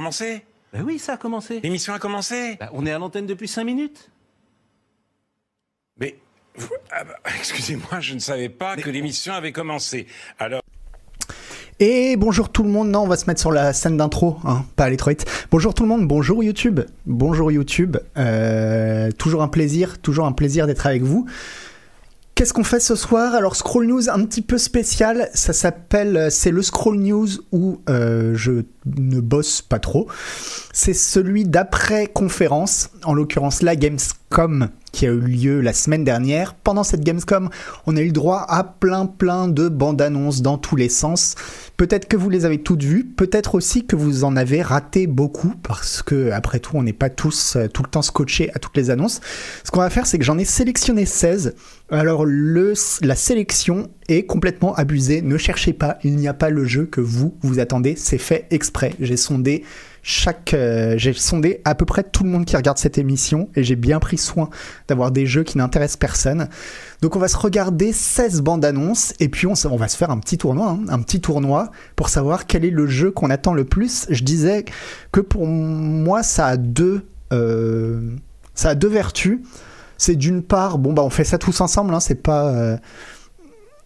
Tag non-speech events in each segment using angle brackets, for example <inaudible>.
Commencé? Bah oui, ça a commencé. L'émission a commencé? Bah, on est à l'antenne depuis 5 minutes. Mais, vous- ah bah, <laughs> excusez-moi, je ne savais pas que l'émission avait commencé. Alors, Et bonjour tout le monde, non on va se mettre sur la scène d'intro, hein, pas aller trop vite. Bonjour tout le monde, bonjour YouTube, bonjour YouTube, Euh, toujours un plaisir, toujours un plaisir d'être avec vous. Qu'est-ce qu'on fait ce soir? Alors Scroll News un petit peu spécial, ça s'appelle, c'est le Scroll News où euh, je ne bosse pas trop. C'est celui d'après conférence, en l'occurrence la Gamescom qui a eu lieu la semaine dernière. Pendant cette Gamescom, on a eu le droit à plein plein de bandes annonces dans tous les sens. Peut-être que vous les avez toutes vues, peut-être aussi que vous en avez raté beaucoup parce que après tout, on n'est pas tous euh, tout le temps scotchés à toutes les annonces. Ce qu'on va faire, c'est que j'en ai sélectionné 16. Alors la sélection est complètement abusée. Ne cherchez pas, il n'y a pas le jeu que vous vous attendez. C'est fait exprès. J'ai sondé chaque, euh, j'ai sondé à peu près tout le monde qui regarde cette émission et j'ai bien pris soin d'avoir des jeux qui n'intéressent personne. Donc on va se regarder 16 bandes annonces et puis on, va se faire un petit tournoi, hein, un petit tournoi pour savoir quel est le jeu qu'on attend le plus. Je disais que pour moi ça a deux, euh, ça a deux vertus. C'est d'une part, bon bah on fait ça tous ensemble, hein, c'est pas, euh,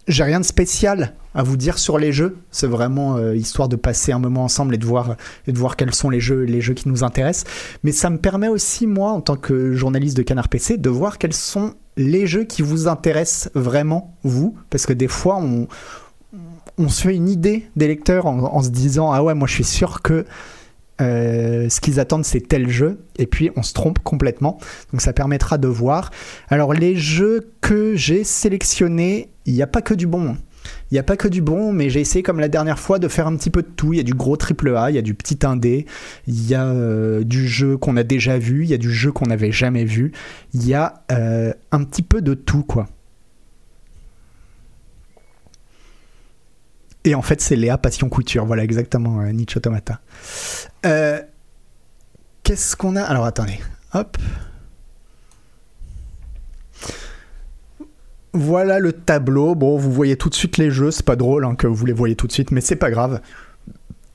j'ai rien de spécial à vous dire sur les jeux. C'est vraiment euh, histoire de passer un moment ensemble et de voir et de voir quels sont les jeux, les jeux qui nous intéressent. Mais ça me permet aussi, moi, en tant que journaliste de Canard PC, de voir quels sont les jeux qui vous intéressent vraiment, vous. Parce que des fois, on, on se fait une idée des lecteurs en, en se disant Ah ouais, moi je suis sûr que euh, ce qu'ils attendent c'est tel jeu. Et puis on se trompe complètement. Donc ça permettra de voir. Alors, les jeux que j'ai sélectionnés, il n'y a pas que du bon. Il n'y a pas que du bon, mais j'ai essayé comme la dernière fois de faire un petit peu de tout. Il y a du gros triple A, il y a du petit indé, il y a euh, du jeu qu'on a déjà vu, il y a du jeu qu'on n'avait jamais vu. Il y a euh, un petit peu de tout, quoi. Et en fait, c'est Léa Passion Couture. Voilà, exactement, Nietzsche Automata. Euh, Qu'est-ce qu'on a? Alors, attendez. Hop. Voilà le tableau. Bon, vous voyez tout de suite les jeux. C'est pas drôle hein, que vous les voyez tout de suite, mais c'est pas grave.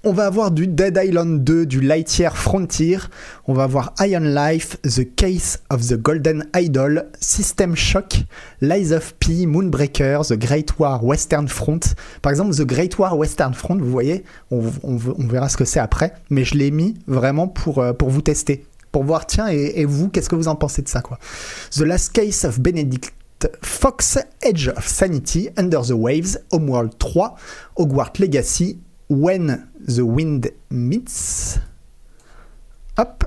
On va avoir du Dead Island 2, du Lightyear Frontier. On va avoir Iron Life, The Case of the Golden Idol, System Shock, Lies of P, Moonbreaker, The Great War Western Front. Par exemple, The Great War Western Front, vous voyez, on, verra ce que c'est après, mais je l'ai mis vraiment pour, euh, pour vous tester. Pour voir, tiens, et, et vous, qu'est-ce que vous en pensez de ça, quoi. The Last Case of Benedict Fox, Edge of Sanity, Under the Waves, Homeworld 3, Hogwarts Legacy, When the Wind Meets. Hop.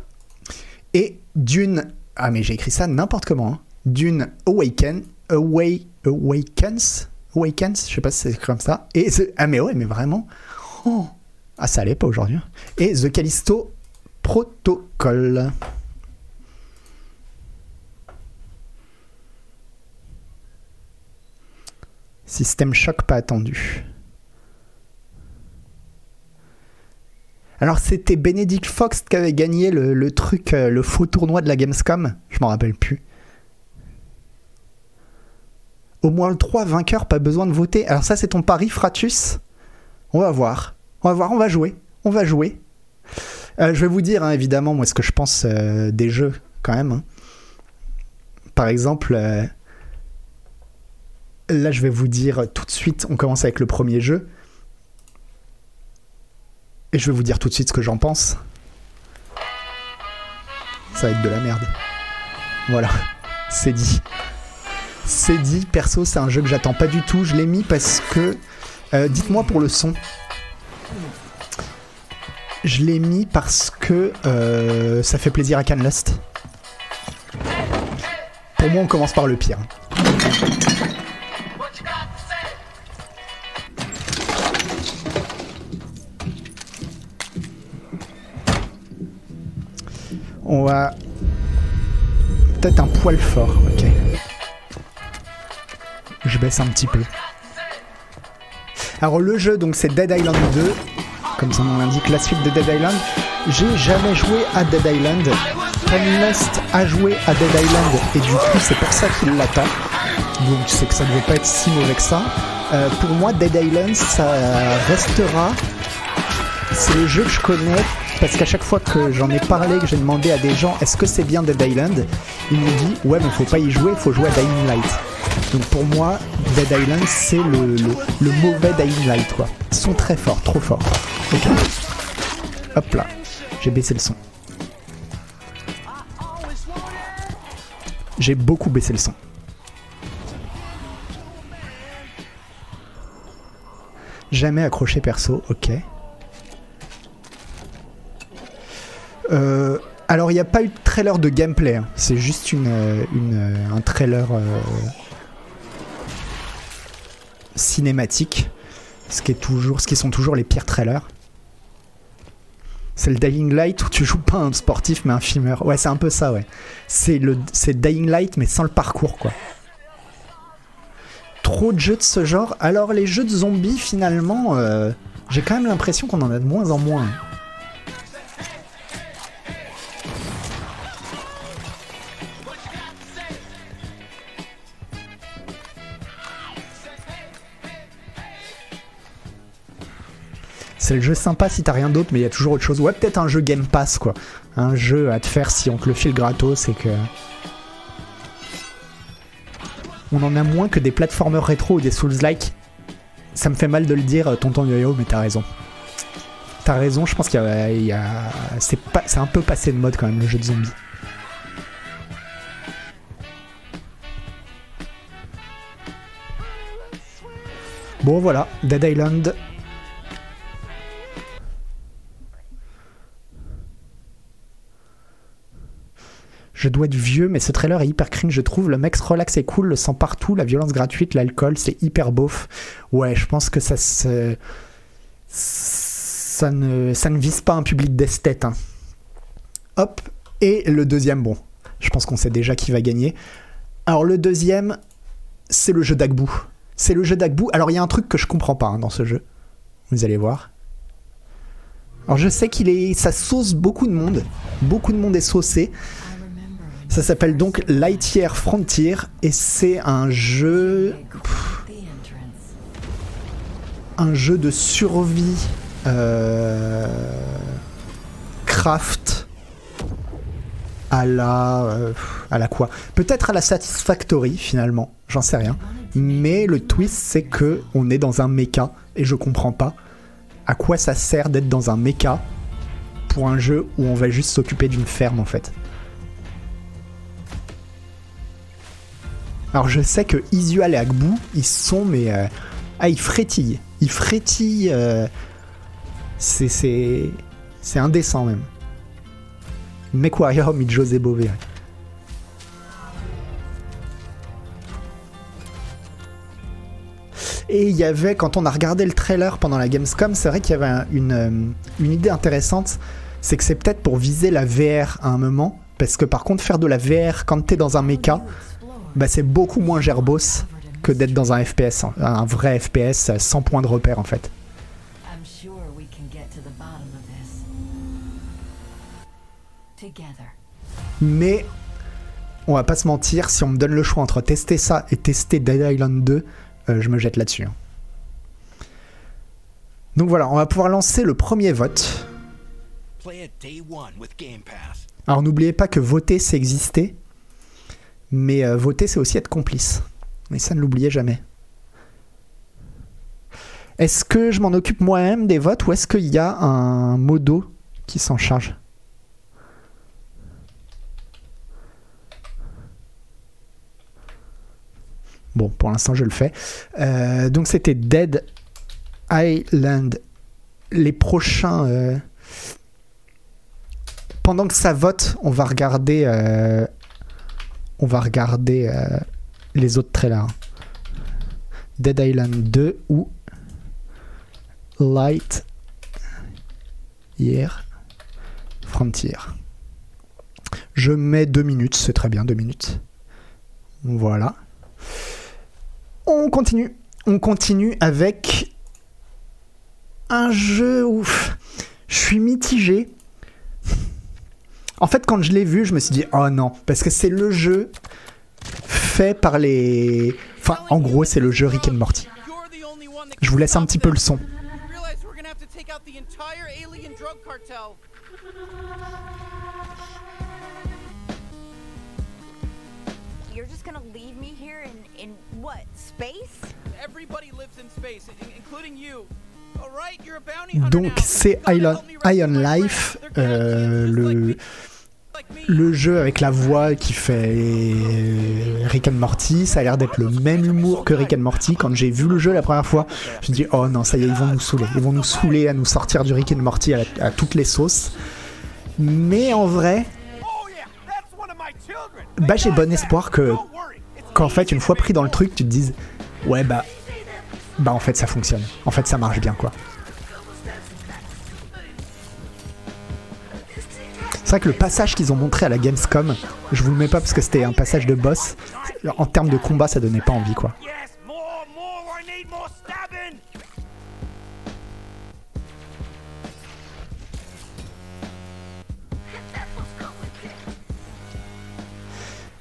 Et Dune. Ah, mais j'ai écrit ça n'importe comment. hein. Dune Awaken. Away, Awakens. Awakens, je sais pas si c'est comme ça. Et The- ah, mais ouais, mais vraiment. Oh. Ah, ça allait pas aujourd'hui. hein. Et The Callisto Protocol. Système choc pas attendu. Alors c'était Benedict Fox qui avait gagné le, truc, euh, le faux tournoi de la Gamescom. Je m'en rappelle plus. Au moins le 3 vainqueur, pas besoin de voter. Alors ça c'est ton pari, Fratus? On va voir. On va voir, on va jouer. On va jouer. Euh, je vais vous dire hein, évidemment moi ce que je pense euh, des jeux quand même. hein. Par exemple, là je vais vous dire tout de suite, on commence avec le premier jeu. Et je vais vous dire tout de suite ce que j'en pense. Ça va être de la merde. Voilà, c'est dit. C'est dit, perso, c'est un jeu que j'attends pas du tout. Je l'ai mis parce que. euh, Dites-moi pour le son. Je l'ai mis parce que euh, ça fait plaisir à Canlust. Pour moi, on commence par le pire. On va. Peut-être un poil fort, ok. Je baisse un petit peu. Alors le jeu, donc c'est Dead Island 2, comme son nom l'indique, la suite de Dead Island. J'ai jamais joué à Dead Island. Ken Lust a joué à Dead Island et du coup c'est pour ça qu'il l'attend. Donc c'est que ça ne devait pas être si mauvais que ça. Euh, pour moi, Dead Island, ça restera. C'est le jeu que je connais parce qu'à chaque fois que j'en ai parlé, que j'ai demandé à des gens est-ce que c'est bien Dead Island, ils m'ont dit ouais mais faut pas y jouer, faut jouer à Dying Light. Donc pour moi, Dead Island c'est le, le, mauvais Dying Light quoi. Ils sont très forts, trop forts. Ok. Hop là, j'ai baissé le son. J'ai beaucoup baissé le son. Jamais accroché perso, ok. Euh, alors il n'y a pas eu de trailer de gameplay, hein. c'est juste euh, euh, un trailer cinématique, ce qui, sont toujours les pires trailers. C'est le Dying Light où tu joues pas un sportif mais un filmeur. Ouais, c'est un peu ça, ouais. C'est le Dying Light mais sans le parcours, quoi. Trop de jeux de ce genre. Alors les jeux de zombies, finalement, j'ai quand même l'impression qu'on en a de moins en moins. C'est le jeu sympa si t'as rien d'autre, mais il y a toujours autre chose. Ouais, peut-être un jeu Game Pass, quoi. Un jeu à te faire si on te le file gratos et que. On en a moins que des platformers rétro ou des Souls-like. Ça me fait mal de le dire, tonton Yo-Yo, mais t'as raison. T'as raison, je pense qu'il y a. C'est pas... c'est un peu passé de mode quand même, le jeu de zombies. Bon, voilà, Dead Island, Je dois être vieux, mais ce trailer est hyper cringe, je trouve. Le mec se relaxe et cool, le sang partout, la violence gratuite, l'alcool, c'est hyper beauf. Ouais, je pense que ça se. Ça ne, vise pas un public d'esthète. hein. Hop, et le deuxième, bon, je pense qu'on sait déjà qui va gagner. Alors, le deuxième, c'est le jeu d'Agbou. C'est le jeu d'Agbou. Alors, il y a un truc que je comprends pas hein, dans ce jeu. Vous allez voir. Alors, je sais qu'il est. Ça sauce beaucoup de monde. Beaucoup de monde est saucé. Ça s'appelle donc Lightyear Frontier et c'est un jeu, un jeu de survie euh, craft à la, euh, à la quoi? Peut-être à la Satisfactory finalement, j'en sais rien. Mais le twist c'est que on est dans un mecha et je comprends pas à quoi ça sert d'être dans un mecha pour un jeu où on va juste s'occuper d'une ferme en fait. Alors je sais que Isual et Agbu, ils sont mais euh, ah ils frétillent, ils frétillent. euh, c'est c'est c'est indécent même. McWarrior mit José Bové. Et il y avait, quand on a regardé le trailer pendant la Gamescom, c'est vrai qu'il y avait un- une, euh, une idée intéressante, c'est que c'est peut-être pour viser la VR à un moment, parce que par contre faire de la VR quand t'es dans un mecha, bah, c'est beaucoup moins gerbos que d'être dans un FPS, un vrai FPS sans point de repère en fait. I'm sure we can get to the bottom of this. Together. Mais on va pas se mentir, si on me donne le choix entre tester ça et tester Dead Island 2, euh, je me jette là-dessus. hein. Donc voilà, on va pouvoir lancer le premier vote. Play it day one with Game Pass. Alors n'oubliez pas que voter c'est exister, mais euh, voter c'est aussi être complice. Et ça ne l'oubliez jamais. Est-ce que je m'en occupe moi-même des votes ou est-ce qu'il y a un modo qui s'en charge? Bon, pour l'instant je le fais. Euh, donc c'était Dead Island. Les prochains... euh, pendant que ça vote, on va regarder, on va regarder euh, les autres trailers. Dead Island 2 ou Light Year Frontier. Je mets deux minutes, c'est très bien, deux minutes. Voilà. On continue. On continue avec un jeu où je suis mitigé. En fait, quand je l'ai vu, je me suis dit, oh non, parce que c'est le jeu fait par les. Enfin, en gros, c'est le jeu Rick and Morty. Je vous laisse un petit peu le son. You're just gonna leave me here in, in what, space? Everybody lives in space, including you. Donc c'est Ion, Ion. Life, euh, le, le jeu avec la voix qui fait Rick and Morty. Ça a l'air d'être le même humour que Rick and Morty. Quand j'ai vu le jeu la première fois, je me dis oh non ça y est ils vont nous saouler, ils vont nous saouler à nous sortir du Rick and Morty à, à toutes les sauces. Mais en vrai, bah j'ai bon espoir que qu'en fait une fois pris dans le truc tu te dises ouais bah bah en fait ça fonctionne, en fait ça marche bien quoi. C'est vrai que le passage qu'ils ont montré à la Gamescom, je vous le mets pas parce que c'était un passage de boss. En termes de combat, ça donnait pas envie quoi.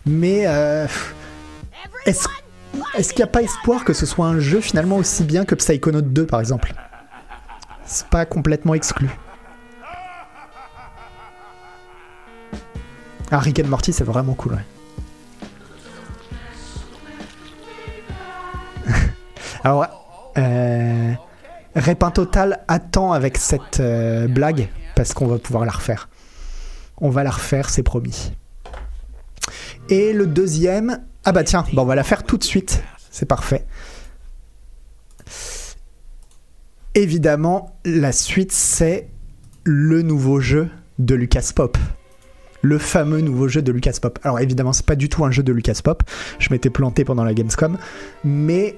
Mais euh, est-ce est-ce qu'il n'y a pas espoir que ce soit un jeu finalement aussi bien que Psychonaut 2 par exemple? C'est pas complètement exclu. Ah, Rick and Morty, c'est vraiment cool, ouais. <laughs> Alors, euh, Répin Total attend avec cette euh, blague parce qu'on va pouvoir la refaire. On va la refaire, c'est promis. Et le deuxième, ah bah tiens, bah on va la faire tout de suite. C'est parfait. Évidemment, la suite, c'est le nouveau jeu de Lucas Pop. Le fameux nouveau jeu de Lucas Pop. Alors évidemment, c'est pas du tout un jeu de Lucas Pop. Je m'étais planté pendant la Gamescom, mais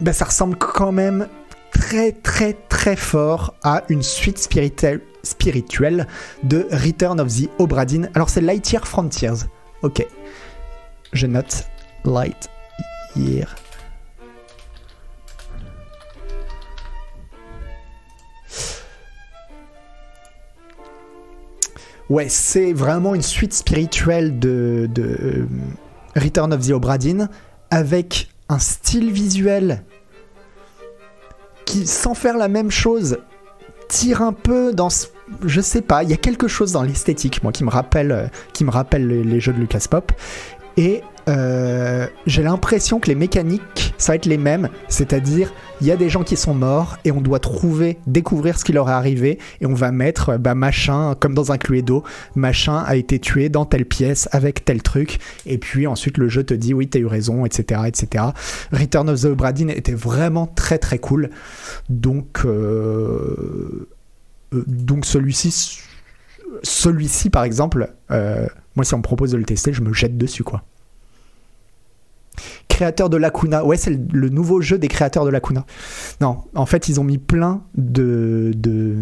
bah, ça ressemble quand même très très très fort à une suite spirituelle, spirituelle de Return of the Obra Dinn. Alors c'est Lightyear Frontiers. Ok. Je note Lightyear. Ouais, c'est vraiment une suite spirituelle de, de euh, Return of the Obra Dinn avec un style visuel qui, sans faire la même chose, tire un peu dans ce- je sais pas, il y a quelque chose dans l'esthétique, moi, qui me rappelle, euh, qui me rappelle les, les jeux de Lucas Pop. Et euh, j'ai l'impression que les mécaniques, ça va être les mêmes. C'est-à-dire, il y a des gens qui sont morts et on doit trouver, découvrir ce qui leur est arrivé. Et on va mettre, bah, machin, comme dans un Cluedo, machin a été tué dans telle pièce avec tel truc. Et puis ensuite, le jeu te dit, oui, t'as eu raison, etc., etc. Return of the Obra était vraiment très très cool. Donc, euh, euh, donc celui-ci, celui-ci par exemple, moi si on me propose de le tester, je me jette dessus quoi. Créateur de Lacuna, ouais c'est le, nouveau jeu des créateurs de Lacuna. Non, en fait ils ont mis plein de, de...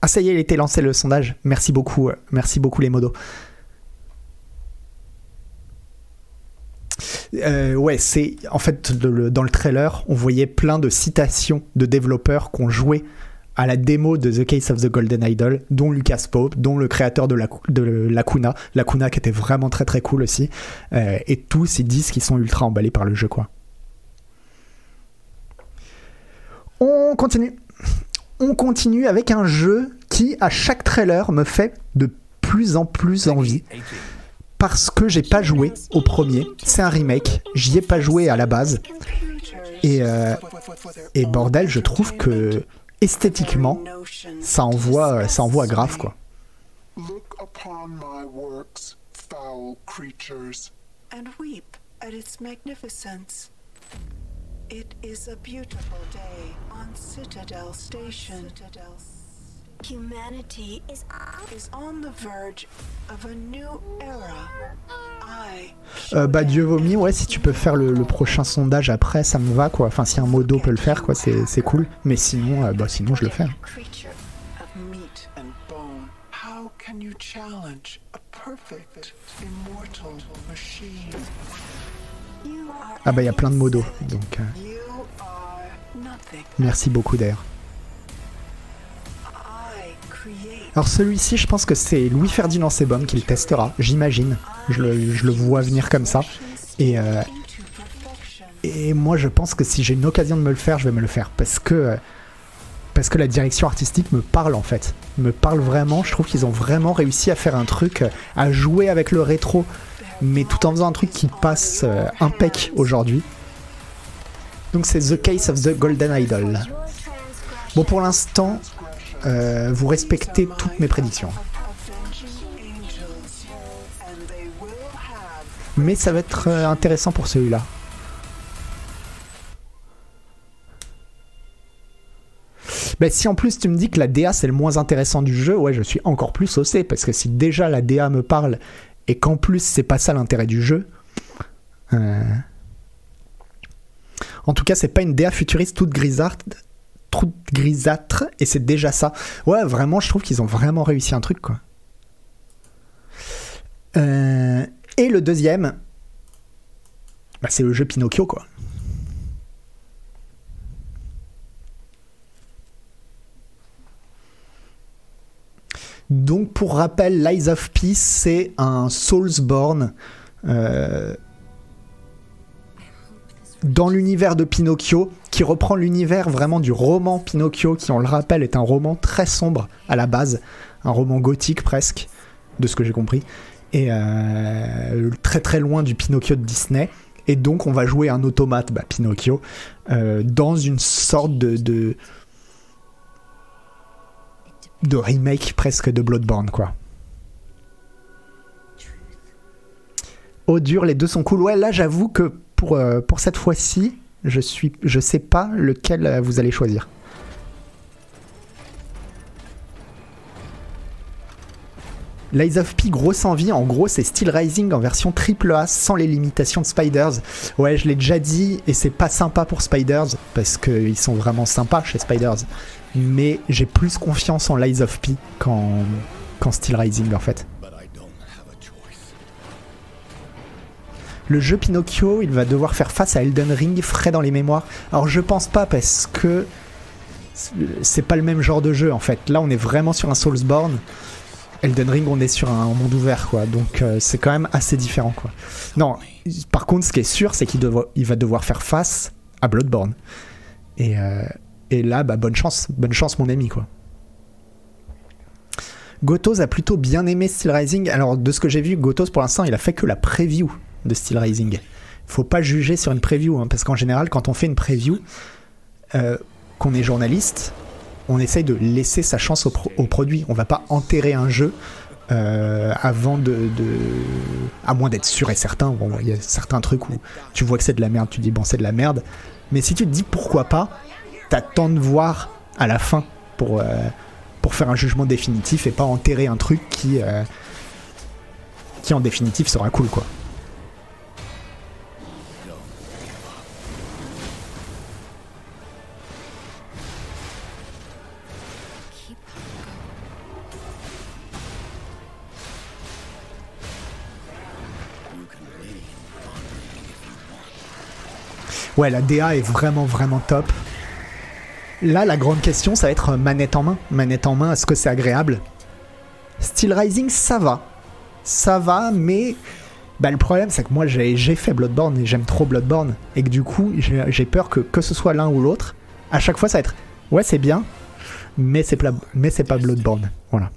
Ah ça y est, il était lancé le sondage. Merci beaucoup, euh, merci beaucoup les modos. Euh, ouais, c'est en fait dans le trailer, on voyait plein de citations de développeurs qui ont joué à la démo de The Case of the Golden Idol, dont Lucas Pope, dont le créateur de, la, de Lacuna, qui était vraiment très très cool aussi, Euh, et tous ils disent qu'ils sont ultra emballés par le jeu quoi. On continue. On continue avec un jeu qui à chaque trailer me fait de plus en plus envie parce que j'ai pas joué au premier. C'est un remake. J'y ai pas joué à la base. Et, euh, et bordel, je trouve que esthétiquement, ça envoie, ça envoie grave quoi. Look upon my works, foul creatures. and weep at its magnificence. It is a beautiful day on Citadel Station. Humanity is Is on the verge of a new era. I Euh, bah Dieu vomi, ouais, si tu peux faire le, le prochain sondage après, ça me va quoi. Enfin, si un modo peut le faire, quoi, c'est c'est cool. Mais sinon, euh, bah sinon je le fais. creature of meat And bone. How can you challenge a perfect, immortal machine? You are Ah bah il y a plein de modos, donc euh, merci beaucoup d'ailleurs. Alors celui-ci, je pense que c'est Louis Ferdinand Sebum qui le testera, j'imagine. Je le, vois venir comme ça. Et, euh, et moi, je pense que si j'ai une occasion de me le faire, je vais me le faire parce que la direction artistique me parle en fait. Me parle vraiment. Je trouve qu'ils ont vraiment réussi à faire un truc, à jouer avec le rétro, mais tout en faisant un truc qui passe euh, impec aujourd'hui. Donc c'est The Case of the Golden Idol. Bon, pour l'instant, euh, vous respectez toutes mes prédictions. Mais ça va être euh, intéressant pour celui-là. Bah, si en plus tu me dis que la DA c'est le moins intéressant du jeu, ouais, je suis encore plus saucé parce que si déjà la DA me parle et qu'en plus c'est pas ça l'intérêt du jeu. euh, En tout cas, c'est pas une DA futuriste toute grisâtre, toute grisâtre et c'est déjà ça. Ouais, vraiment, je trouve qu'ils ont vraiment réussi un truc quoi. Euh, Et le deuxième, bah, c'est le jeu Pinocchio quoi. Donc pour rappel, Lies of Peace, c'est un Soulsborne euh, dans l'univers de Pinocchio, qui reprend l'univers vraiment du roman Pinocchio, qui on le rappelle est un roman très sombre à la base, un roman gothique presque, de ce que j'ai compris, et euh, très très loin du Pinocchio de Disney. Et donc on va jouer un automate, bah, Pinocchio, euh, dans une sorte de, de de remake presque de Bloodborne quoi. Oh dur, les deux sont cool. Ouais, là j'avoue que pour, euh, pour cette fois-ci, je suis sais pas lequel euh, vous allez choisir. Lies of P, grosse envie. En gros, c'est Steel Rising en version triple A sans les limitations de Spiders. Ouais, je l'ai déjà dit et c'est pas sympa pour Spiders parce qu'ils sont vraiment sympas chez Spiders. Mais j'ai plus confiance en Lies of P qu'en qu'en Steel Rising en fait. Le jeu Pinocchio, il va devoir faire face à Elden Ring frais dans les mémoires. Alors je pense pas parce que c'est pas le même genre de jeu en fait. Là, on est vraiment sur un Soulsborne. Elden Ring, on est sur un monde ouvert, quoi. Donc euh, c'est quand même assez différent, quoi. Non, par contre, ce qui est sûr, c'est qu'il va devoir faire face à Bloodborne. Et, euh, et là, bah, bonne chance, bonne chance, mon ami, quoi. Gotos a plutôt bien aimé Steel Rising. Alors, de ce que j'ai vu, Gotos, pour l'instant, il a fait que la preview de Steel Rising. Faut pas juger sur une preview, hein, parce qu'en général, quand on fait une preview, euh, qu'on est journaliste, on essaye de laisser sa chance au, pro- au produit. On va pas enterrer un jeu euh, avant de, À moins d'être sûr et certain. Bon, il y a certains trucs où tu vois que c'est de la merde, tu dis bon, c'est de la merde. Mais si tu te dis pourquoi pas, t'attends de voir à la fin pour, euh, pour faire un jugement définitif et pas enterrer un truc qui, qui en définitive sera cool, quoi. Ouais, la DA est vraiment, vraiment top. Là, la grande question, ça va être euh, manette en main. Manette en main, est-ce que c'est agréable? Steel Rising, ça va. Ça va, mais bah, le problème, c'est que moi, j'ai fait Bloodborne et j'aime trop Bloodborne. Et que du coup, j'ai peur que, que ce soit l'un ou l'autre, à chaque fois, ça va être ouais, c'est bien, mais c'est pla- mais c'est pas Bloodborne. Voilà.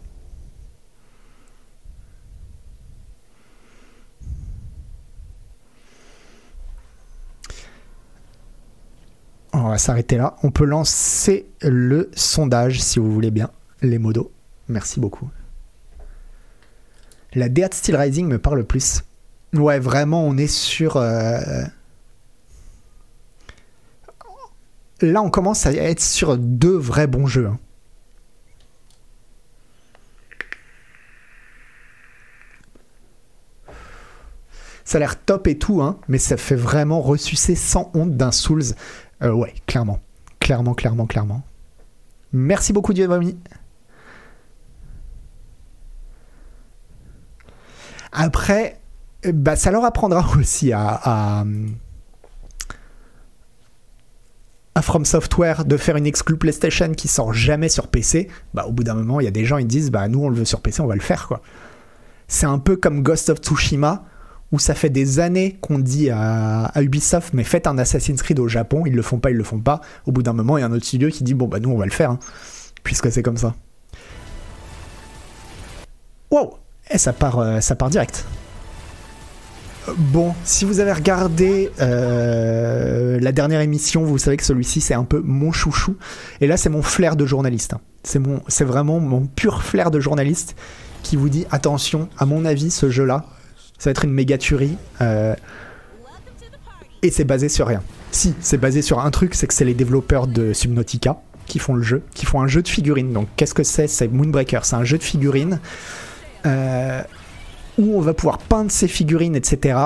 On va s'arrêter là. On peut lancer le sondage si vous voulez bien, les modos. Merci beaucoup. La DA de Steel Rising me parle le plus. Ouais, vraiment, on est sur. euh, Là, on commence à être sur deux vrais bons jeux. hein. Ça a l'air top et tout, hein, mais ça fait vraiment ressucer sans honte d'un Souls. Euh, ouais, clairement. Clairement, clairement, clairement. Merci beaucoup, Dieu. Après, euh, bah, ça leur apprendra <laughs> aussi à, à, From Software de faire une exclu PlayStation qui sort jamais sur PC. Bah, au bout d'un moment, il y a des gens ils disent bah nous on le veut sur PC, on va le faire quoi. C'est un peu comme Ghost of Tsushima où ça fait des années qu'on dit à, Ubisoft mais faites un Assassin's Creed au Japon, ils le font pas, ils le font pas. Au bout d'un moment, il y a un autre studio qui dit bon bah nous on va le faire, hein, puisque c'est comme ça. Wow, et ça part, euh, ça part direct. Bon, si vous avez regardé euh, la dernière émission, vous savez que celui-ci c'est un peu mon chouchou. Et là, c'est mon flair de journaliste. hein. C'est c'est vraiment mon pur flair de journaliste qui vous dit attention. À mon avis, ce jeu-là, ça va être une méga tuerie. euh, et c'est basé sur rien. Si, c'est basé sur un truc, c'est que c'est les développeurs de Subnautica qui font le jeu, qui font un jeu de figurines. Donc, qu'est-ce que c'est? C'est Moonbreaker. C'est un jeu de figurines. Euh, où on va pouvoir peindre ses figurines, etc.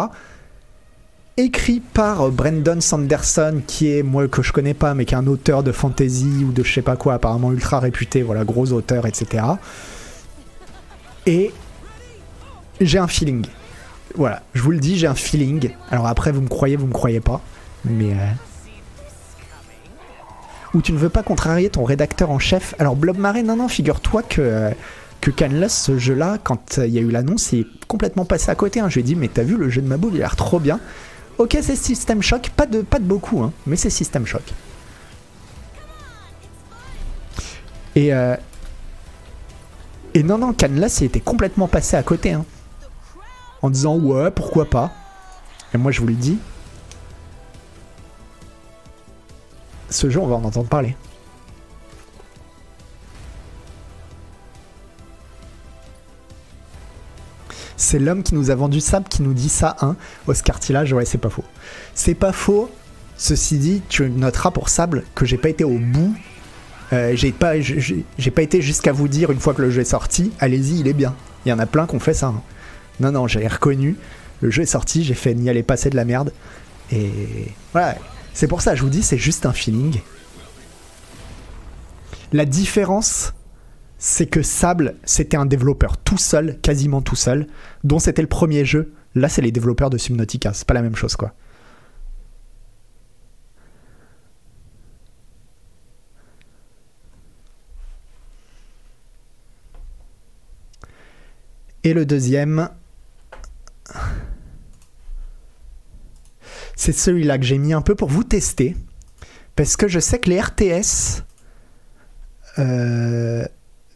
Écrit par euh, Brandon Sanderson, qui est, moi, que je connais pas, mais qui est un auteur de fantasy ou de je sais pas quoi, apparemment ultra réputé, voilà, gros auteur, etc. Et j'ai un feeling. Voilà, je vous le dis, j'ai un feeling. Alors après, vous me croyez, vous me croyez pas, mais... euh, Ou tu ne veux pas contrarier ton rédacteur en chef? Alors Blob Marais, non, non, figure-toi que... euh, que Canless, ce jeu-là, quand euh, il y a eu l'annonce, il est complètement passé à côté. hein. Je lui ai dit, mais t'as vu, le jeu de ma boule, il a l'air trop bien. Ok, c'est System Shock, pas de, pas de beaucoup, hein, mais c'est System Shock. Et, euh, et non, non, Canless, il était complètement passé à côté. hein. En disant, ouais, pourquoi pas. Et moi, je vous le dis. Ce jeu, on va en entendre parler. C'est l'homme qui nous a vendu ça qui nous dit ça, hein. Oscar Tillage, ouais, c'est pas faux. C'est pas faux. Ceci dit, tu noteras pour Sable que j'ai pas été au bout. Euh, j'ai pas, j'ai j'ai pas été jusqu'à vous dire une fois que le jeu est sorti, allez-y, il est bien. Il y en a plein qui ont fait ça. hein. Non, non, j'ai reconnu. Le jeu est sorti, j'ai fait n'y aller passer de la merde. Et voilà. C'est pour ça, je vous dis, c'est juste un feeling. La différence, c'est que Sable, c'était un développeur tout seul, quasiment tout seul, dont c'était le premier jeu. Là, c'est les développeurs de Subnautica. C'est pas la même chose, quoi. Et le deuxième, c'est celui-là que j'ai mis un peu pour vous tester. Parce que je sais que les RTS. euh,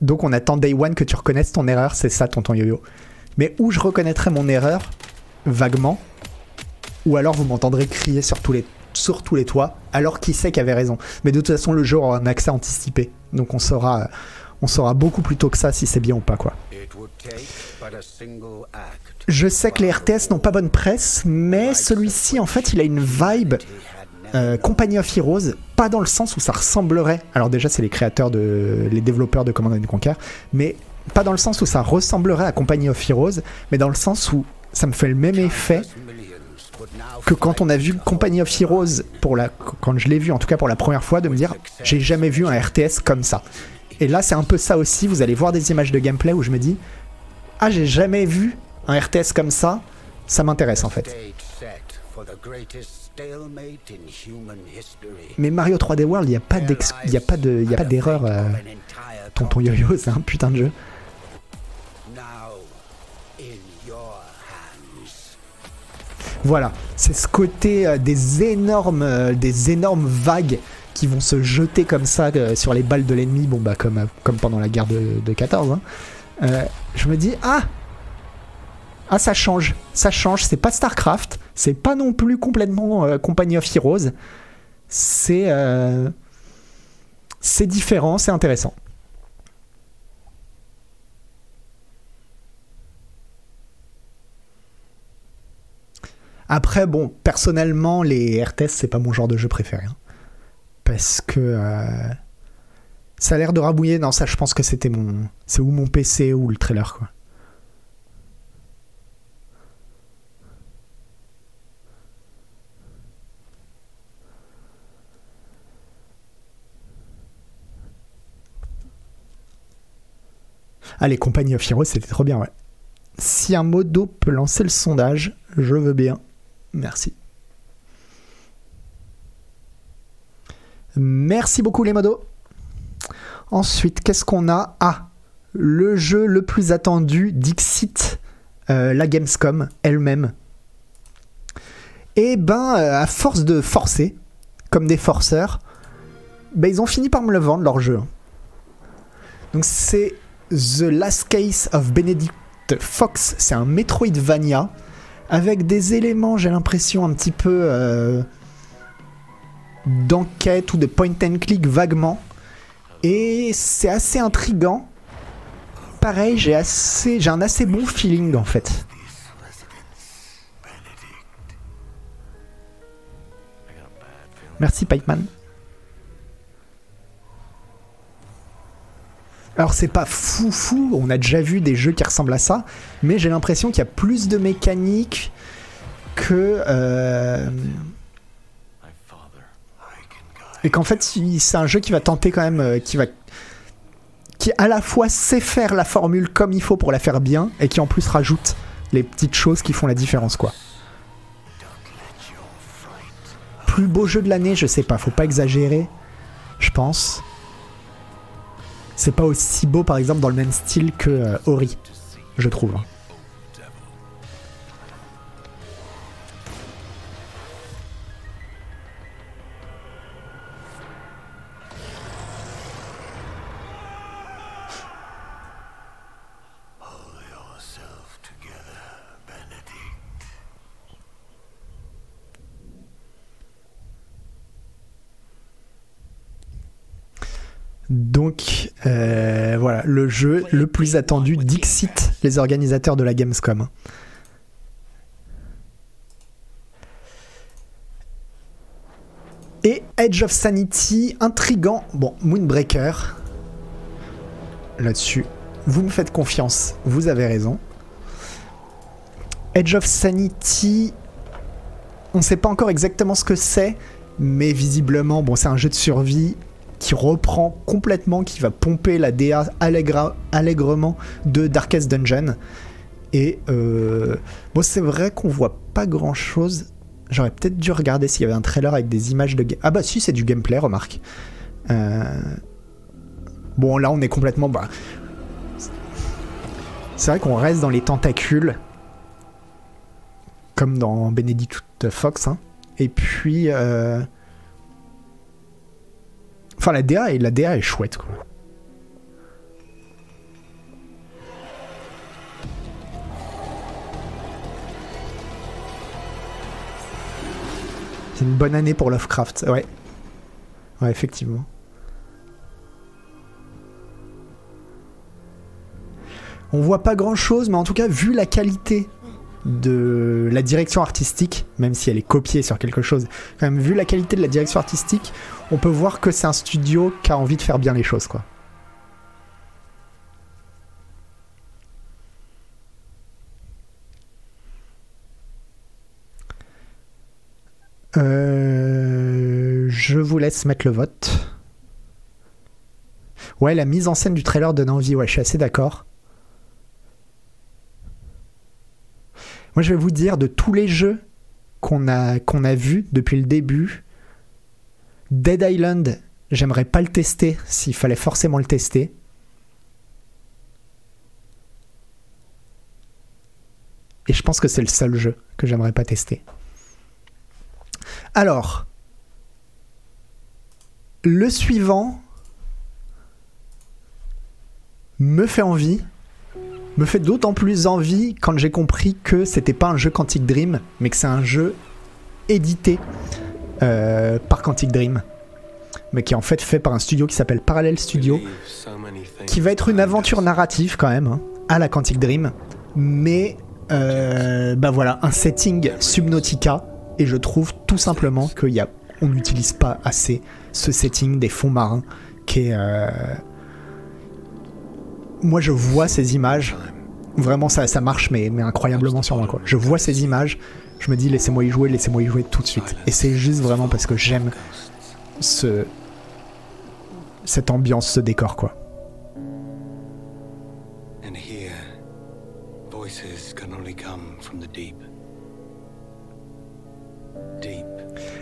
donc on attend Day One que tu reconnaisses ton erreur, c'est ça, tonton Yo-Yo. Mais où je reconnaîtrai mon erreur, vaguement, ou alors vous m'entendrez crier sur tous les, toits, alors qui sait qui avait raison. Mais de toute façon, le jeu aura un accès anticipé. Donc on saura, on saura beaucoup plus tôt que ça si c'est bien ou pas, quoi. Je sais que les RTS n'ont pas bonne presse, mais celui-ci, en fait, il a une vibe euh, Company of Heroes, pas dans le sens où ça ressemblerait. Alors déjà, c'est les créateurs de, les développeurs de Command and Conquer, mais pas dans le sens où ça ressemblerait à Company of Heroes, mais dans le sens où ça me fait le même effet que quand on a vu Company of Heroes pour la, quand je l'ai vu en tout cas pour la première fois, de me dire j'ai jamais vu un RTS comme ça. Et là, c'est un peu ça aussi. Vous allez voir des images de gameplay où je me dis ah j'ai jamais vu un RTS comme ça. Ça m'intéresse en fait. Mais Mario 3D World, il n'y a pas d'erreur. euh, Tonton Yo-Yo, c'est un putain de jeu. Voilà, c'est ce côté euh, des énormes, euh, des énormes vagues qui vont se jeter comme ça euh, sur les balles de l'ennemi, bon bah comme, comme pendant la guerre de, de 14. hein. Je me dis ah ah ça change, ça change, c'est pas Starcraft, c'est pas non plus complètement euh, Company of Heroes, c'est euh, c'est différent, c'est intéressant. Après, bon, personnellement, les RTS, c'est pas mon genre de jeu préféré. hein. Parce que euh, ça a l'air de rabouiller. Non, ça, je pense que c'était mon. C'est ou mon PC ou le trailer, quoi. Allez, Company of Heroes, c'était trop bien, ouais. Si un modo peut lancer le sondage, je veux bien. Merci. Merci beaucoup les modos. Ensuite, qu'est-ce qu'on a? Ah, le jeu le plus attendu, Dixit, euh, la Gamescom elle-même. Et ben, euh, à force de forcer, comme des forceurs, ben, ils ont fini par me le vendre leur jeu. Donc c'est The Last Case of Benedict Fox. C'est un Metroidvania avec des éléments, j'ai l'impression, un petit peu euh, d'enquête ou de point and click vaguement. Et c'est assez intrigant. Pareil, j'ai assez, j'ai un assez bon feeling en fait. Merci Pipeman. Alors c'est pas fou fou, on a déjà vu des jeux qui ressemblent à ça, mais j'ai l'impression qu'il y a plus de mécanique que... euh, Et qu'en fait c'est un jeu qui va tenter quand même, euh, qui va... qui à la fois sait faire la formule comme il faut pour la faire bien, et qui en plus rajoute les petites choses qui font la différence quoi. Plus beau jeu de l'année, je sais pas, faut pas exagérer, je pense. C'est pas aussi beau par exemple dans le même style que euh, Ori, je trouve. Le jeu le plus attendu Dixit, les organisateurs de la Gamescom. Et Edge of Sanity, intrigant. Bon, Moonbreaker. Là-dessus, vous me faites confiance, vous avez raison. Edge of Sanity, on ne sait pas encore exactement ce que c'est, mais visiblement, bon, c'est un jeu de survie qui reprend complètement, qui va pomper la DA allègre- allègrement de Darkest Dungeon. Et euh, bon, c'est vrai qu'on voit pas grand chose. J'aurais peut-être dû regarder s'il y avait un trailer avec des images de. Ah bah si, c'est du gameplay, remarque. Euh, Bon, là, on est complètement. Bah... C'est vrai qu'on reste dans les tentacules, comme dans Benedict Fox. hein. Et puis. euh, Enfin, la DA, est, la DA est chouette, quoi. C'est une bonne année pour Lovecraft, ouais. Ouais, effectivement. On voit pas grand chose, mais en tout cas, vu la qualité de la direction artistique, même si elle est copiée sur quelque chose, quand même, vu la qualité de la direction artistique, on peut voir que c'est un studio qui a envie de faire bien les choses, quoi. Euh, je vous laisse mettre le vote. Ouais, la mise en scène du trailer donne envie, ouais, je suis assez d'accord. Moi, je vais vous dire, de tous les jeux qu'on a, qu'on a vus depuis le début, Dead Island, j'aimerais pas le tester s'il fallait forcément le tester. Et je pense que c'est le seul jeu que j'aimerais pas tester. Alors, le suivant me fait envie, me fait d'autant plus envie quand j'ai compris que c'était pas un jeu Quantic Dream, mais que c'est un jeu édité euh, par Quantic Dream, mais qui est en fait fait par un studio qui s'appelle Parallel Studio, qui va être une aventure narrative quand même, hein, à la Quantic Dream, mais euh, bah voilà, un setting Subnautica, et je trouve tout simplement qu'on n'utilise pas assez ce setting des fonds marins qui est... euh, Moi je vois ces images, vraiment ça, ça marche mais, mais incroyablement sur moi quoi. Je vois ces images, je me dis laissez-moi y jouer, laissez-moi y jouer tout de suite. Et c'est juste vraiment parce que j'aime ce... cette ambiance, ce décor quoi. And here, voices can only come from the deep. Deep.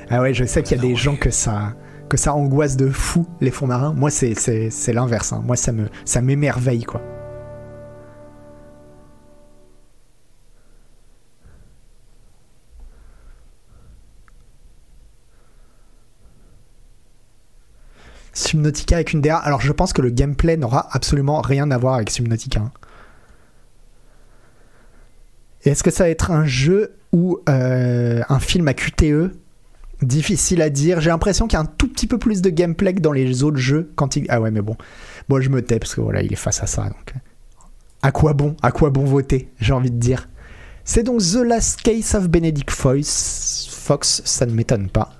Ah ouais, je sais qu'il y a des gens que ça, que ça angoisse de fou, les fonds marins. Moi, c'est, c'est, c'est l'inverse. hein. Moi, ça, me, ça m'émerveille, quoi. Subnautica avec une DA. Alors je pense que le gameplay n'aura absolument rien à voir avec Subnautica. hein. Est-ce que ça va être un jeu ou euh, un film à QTE Difficile à dire. J'ai l'impression qu'il y a un tout petit peu plus de gameplay que dans les autres jeux. Ah ouais, mais bon. Moi, je me tais parce que voilà, il est face à ça. Donc, à quoi bon? À quoi bon voter J'ai envie de dire. C'est donc The Last Case of Benedict Fox. Fox, ça ne m'étonne pas.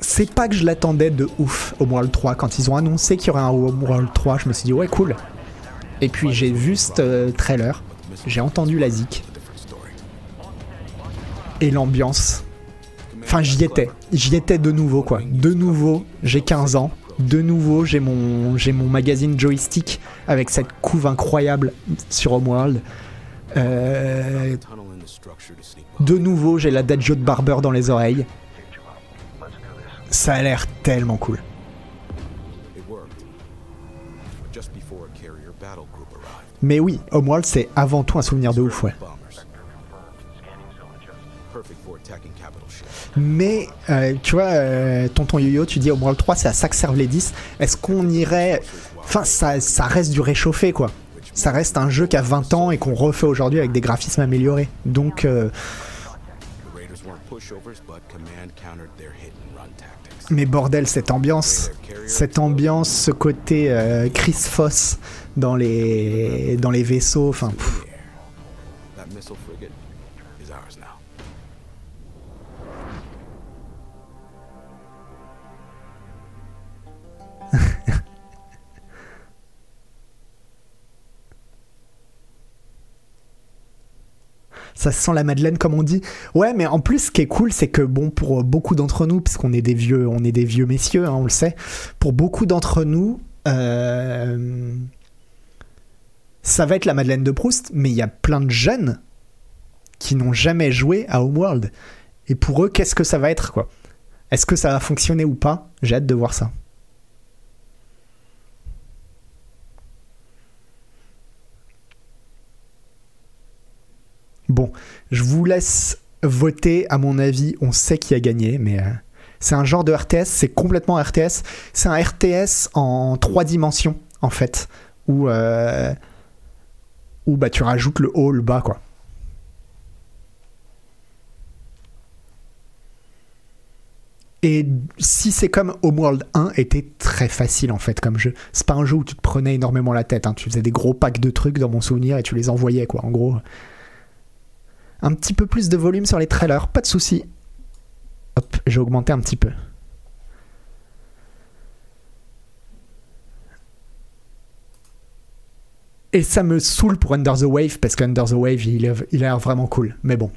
C'est pas que je l'attendais de ouf au World 3. Quand ils ont annoncé qu'il y aurait un World 3, je me suis dit ouais cool. Et puis j'ai vu ce euh, trailer, j'ai entendu la zik. Et l'ambiance. Enfin j'y étais. J'y étais de nouveau quoi. De nouveau, j'ai 15 ans. De nouveau, j'ai mon, j'ai mon magazine joystick avec cette couve incroyable sur Homeworld. Euh, de nouveau, j'ai la Dadjo de Barber dans les oreilles. Ça a l'air tellement cool. Mais oui, Homeworld, c'est avant tout un souvenir de ouf, ouais. Mais, euh, tu vois, euh, tonton Yo-Yo, tu dis Homeworld 3, c'est à ça que servent les 10. Est-ce qu'on irait. Enfin, ça, ça reste du réchauffé, quoi. Ça reste un jeu qui a 20 ans et qu'on refait aujourd'hui avec des graphismes améliorés. Donc, euh, mais bordel, cette ambiance. Cette ambiance, ce côté euh, Chris Foss dans les, dans les vaisseaux. Enfin. Ça sent la Madeleine comme on dit. Ouais, mais en plus, ce qui est cool, c'est que bon, pour beaucoup d'entre nous, puisqu'on est des vieux, on est des vieux messieurs, hein, on le sait. Pour beaucoup d'entre nous, euh, ça va être la Madeleine de Proust, mais il y a plein de jeunes qui n'ont jamais joué à Homeworld. Et pour eux, qu'est-ce que ça va être, quoi? Est-ce que ça va fonctionner ou pas? J'ai hâte de voir ça. Bon, je vous laisse voter. À mon avis, on sait qui a gagné, mais euh, c'est un genre de RTS. C'est complètement RTS. C'est un RTS en trois dimensions, en fait, où, euh, où bah, tu rajoutes le haut, le bas, quoi. Et si c'est comme Homeworld 1 était très facile en fait comme jeu. C'est pas un jeu où tu te prenais énormément la tête. hein. Tu faisais des gros packs de trucs dans mon souvenir et tu les envoyais quoi. En gros, un petit peu plus de volume sur les trailers, pas de souci. Hop, j'ai augmenté un petit peu. Et ça me saoule pour Under the Wave parce qu'Under the Wave il, est- il a l'air vraiment cool. Mais bon.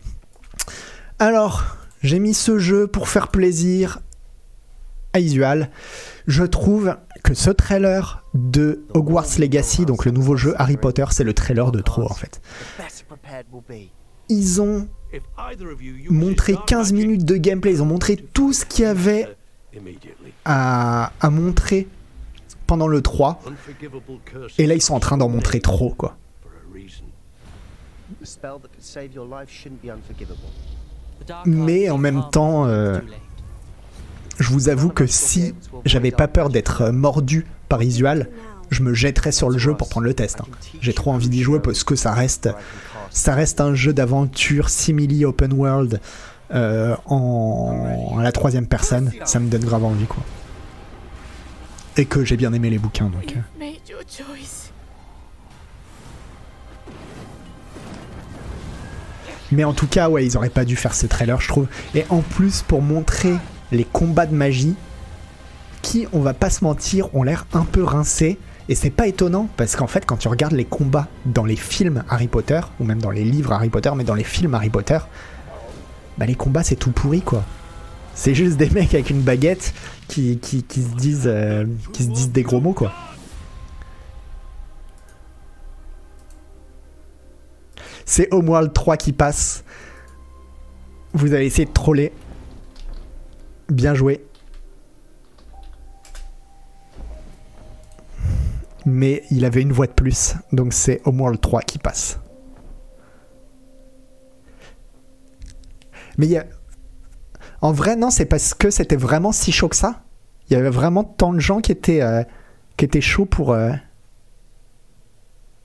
Alors, j'ai mis ce jeu pour faire plaisir à Isual. Je trouve que ce trailer de Hogwarts Legacy, donc le nouveau jeu Harry Potter, c'est le trailer de trop en fait. Ils ont montré 15 minutes de gameplay, ils ont montré tout ce qu'il y avait à, à montrer pendant le 3. Et là, ils sont en train d'en montrer trop, quoi. Mais en même temps, euh, je vous avoue que si j'avais pas peur d'être mordu par Isual, je me jetterais sur le jeu pour prendre le test. hein. J'ai trop envie d'y jouer parce que ça reste, un jeu d'aventure simili open world euh, en la troisième personne. Ça me donne grave envie, quoi. Et que j'ai bien aimé les bouquins, donc. euh. Mais en tout cas, ouais, ils auraient pas dû faire ce trailer, je trouve. Et en plus, pour montrer les combats de magie, qui, on va pas se mentir, ont l'air un peu rincés. Et c'est pas étonnant, parce qu'en fait, quand tu regardes les combats dans les films Harry Potter, ou même dans les livres Harry Potter, mais dans les films Harry Potter, bah les combats c'est tout pourri, quoi. C'est juste des mecs avec une baguette qui, qui, se, disent, euh, qui se disent des gros mots, quoi. C'est Homeworld 3 qui passe. Vous avez essayé de troller. Bien joué. Mais il avait une voix de plus, donc c'est Homeworld 3 qui passe. Mais il y a... en vrai, non, c'est parce que c'était vraiment si chaud que ça. Il y avait vraiment tant de gens qui étaient, euh, qui étaient chauds pour. euh,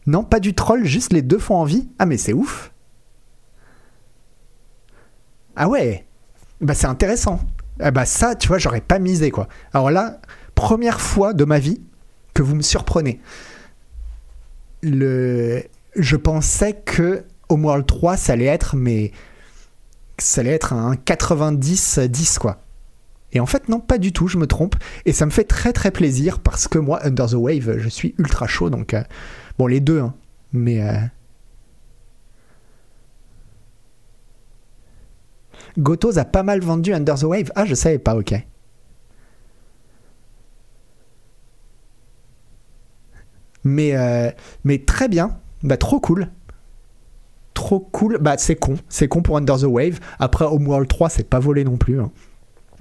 Non, pas du troll, juste les deux font envie. Ah, mais c'est ouf. Ah ouais, bah c'est intéressant. Ah bah ça, tu vois, j'aurais pas misé quoi. Alors là, première fois de ma vie que vous me surprenez. Le... Je pensais que Homeworld 3, ça allait être, mais ça allait être un 90-10 quoi. Et en fait, non, pas du tout, je me trompe. Et ça me fait très très plaisir parce que moi, Under the Wave, je suis ultra chaud. Donc, euh, bon, les deux, hein, mais. euh, Gotos a pas mal vendu Under the Wave. Ah, je savais pas, ok. Mais, euh, mais très bien. Bah, trop cool. Trop cool. Bah, c'est con. C'est con pour Under the Wave. Après, Homeworld 3, c'est pas volé non plus. hein.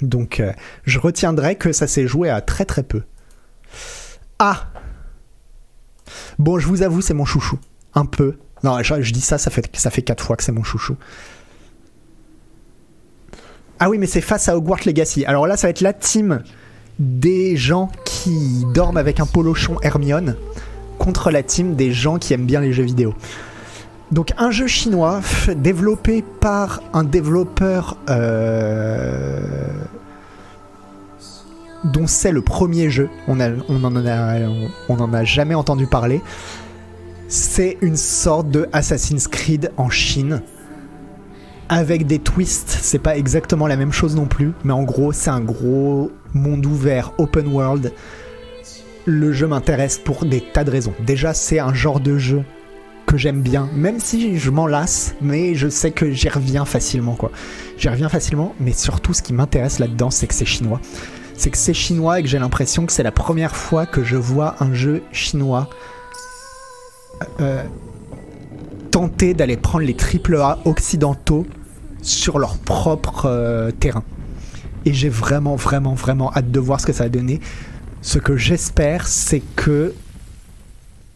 Donc, euh, je retiendrai que ça s'est joué à très très peu. Ah Bon, je vous avoue, c'est mon chouchou. Un peu. Non, je, dis ça, ça fait, ça fait 4 fois que c'est mon chouchou. Ah oui, mais c'est face à Hogwarts Legacy. Alors là, ça va être la team des gens qui dorment avec un polochon Hermione contre la team des gens qui aiment bien les jeux vidéo. Donc un jeu chinois développé par un développeur euh, dont c'est le premier jeu. On, a, a jamais entendu parler. C'est une sorte de Assassin's Creed en Chine avec des twists. C'est pas exactement la même chose non plus, mais en gros, c'est un gros monde ouvert, open world. Le jeu m'intéresse pour des tas de raisons. Déjà, c'est un genre de jeu que j'aime bien, même si je m'en lasse, mais je sais que j'y reviens facilement, quoi. J'y reviens facilement, mais surtout, ce qui m'intéresse là-dedans, c'est que c'est chinois. C'est que c'est chinois et que j'ai l'impression que c'est la première fois que je vois un jeu chinois euh, tenter d'aller prendre les AAA occidentaux sur leur propre euh, terrain. Et j'ai vraiment, vraiment, vraiment hâte de voir ce que ça va donner. Ce que j'espère, c'est que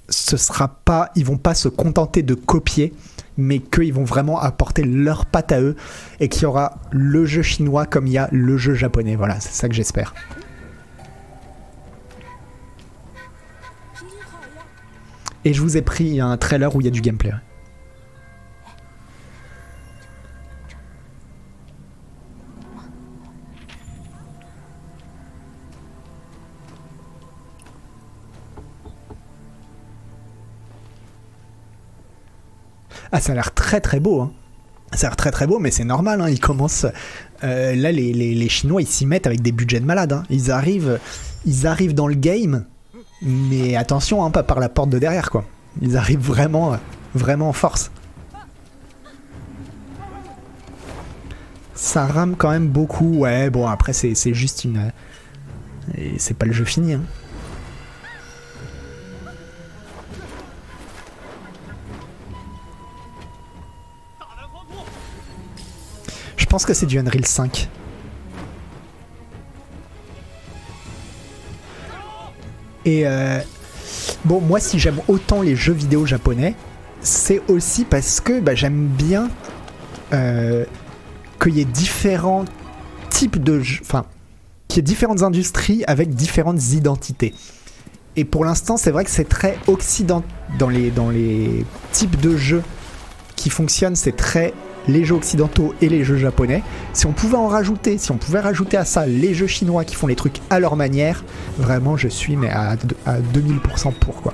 ce sera pas, ils vont pas se contenter de copier, mais qu'ils vont vraiment apporter leur patte à eux et qu'il y aura le jeu chinois comme il y a le jeu japonais. Voilà, c'est ça que j'espère. Et je vous ai pris un trailer où il y a du gameplay. Ah, ça a l'air très très beau. Hein. Ça a l'air très très beau, mais c'est normal. Hein. Ils commencent. euh, là, les, Chinois, ils s'y mettent avec des budgets de malade. hein. Ils arrivent, ils arrivent dans le game, mais attention, hein, pas par la porte de derrière, quoi. Ils arrivent vraiment, vraiment en force. Ça rame quand même beaucoup. Ouais, bon, après, c'est juste une. c'est pas le jeu fini. hein. Je pense que c'est du Unreal 5. Et euh, bon, moi, si j'aime autant les jeux vidéo japonais, c'est aussi parce que bah, j'aime bien euh, qu'il y ait différents types de jeux, enfin, qu'il y ait différentes industries avec différentes identités. Et pour l'instant, c'est vrai que c'est très occident dans les, dans les types de jeux qui fonctionnent, c'est très les jeux occidentaux et les jeux japonais. Si on pouvait en rajouter, si on pouvait rajouter à ça les jeux chinois qui font les trucs à leur manière, vraiment je suis mais à, à 2000% pour quoi.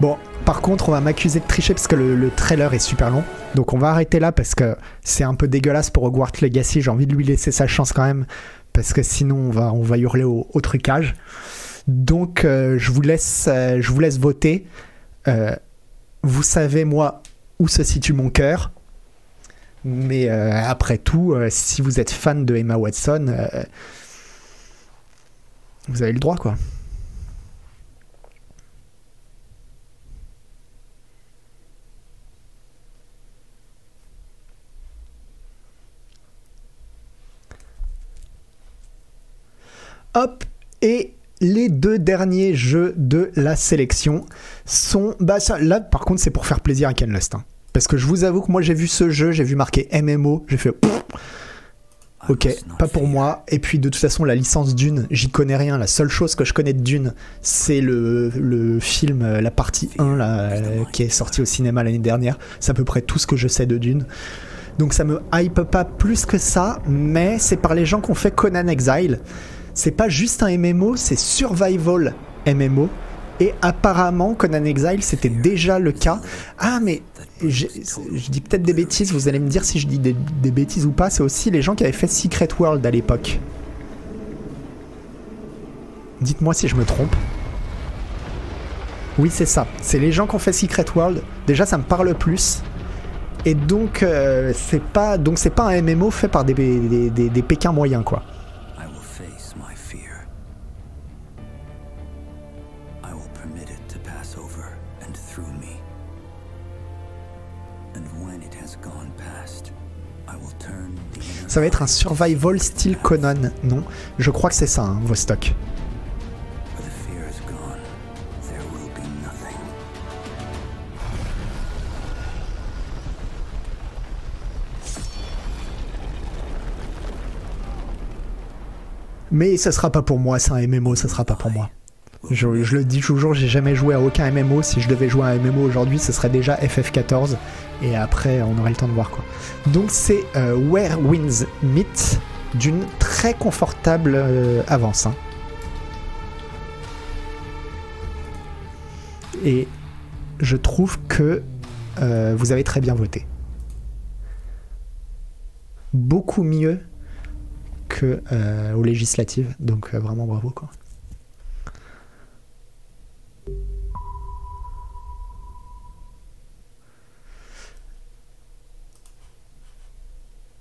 Bon, par contre, on va m'accuser de tricher parce que le, le trailer est super long. Donc on va arrêter là parce que c'est un peu dégueulasse pour Hogwarts Legacy. J'ai envie de lui laisser sa chance quand même parce que sinon on va, on va hurler au, trucage. Donc euh, je, vous laisse, euh, je vous laisse voter. Euh, vous savez, moi, où se situe mon cœur. Mais après tout, si vous êtes fan de Emma Watson, vous avez le droit, quoi. Hop, et les deux derniers jeux de la sélection sont. Bah, ça, là, par contre, c'est pour faire plaisir à Ken Lust. hein. Parce que je vous avoue que moi, j'ai vu ce jeu, j'ai vu marqué MMO, j'ai fait. pff, Ok, pas pour moi. Et puis de toute façon, la licence Dune, j'y connais rien. La seule chose que je connais de Dune, c'est le, le film, euh, la partie 1 là, euh, qui est sorti au cinéma l'année dernière. C'est à peu près tout ce que je sais de Dune. Donc ça me hype pas plus que ça, mais c'est par les gens qui ont fait Conan Exile. C'est pas juste un MMO, c'est Survival MMO. Et apparemment, Conan Exile, c'était déjà le cas. Ah, mais je dis peut-être des bêtises, vous allez me dire si je dis des, bêtises ou pas. C'est aussi les gens qui avaient fait Secret World à l'époque. Dites-moi si je me trompe. Oui, c'est ça. C'est les gens qui ont fait Secret World. Déjà, ça me parle plus. Et donc, euh, c'est pas un MMO fait par des- des Pékins moyens, quoi. Ça va être un survival style Conan, non Je crois que c'est ça, hein, be nothing. Mais ça sera pas pour moi, c'est un MMO, ça sera pas pour moi. Je, le dis toujours, j'ai jamais joué à aucun MMO. Si je devais jouer à un MMO aujourd'hui, ce serait déjà FF14. Et après, on aurait le temps de voir quoi. Donc c'est euh, Where Winds Meet d'une très confortable euh, avance. hein. Et je trouve que euh, vous avez très bien voté. Beaucoup mieux que aux législatives. Donc vraiment bravo quoi.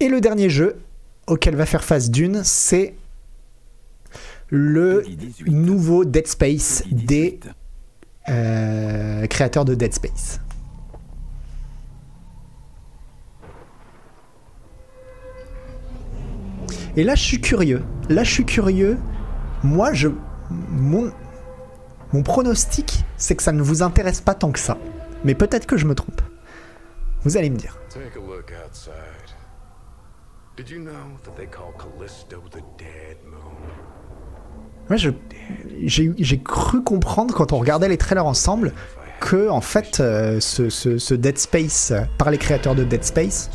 Et le dernier jeu auquel va faire face Dune, c'est le nouveau Dead Space des euh, créateurs de Dead Space. Et là, je suis curieux. Là, je suis curieux. Moi, je. Mon, mon pronostic, c'est que ça ne vous intéresse pas tant que ça. Mais peut-être que je me trompe. Vous allez me dire. Take a look outside. Did you know that they call Callisto the dead moon? Moi, je, j'ai, cru comprendre quand on regardait les trailers ensemble que, en fait, euh, ce, ce- ce Dead Space, par les créateurs de Dead Space,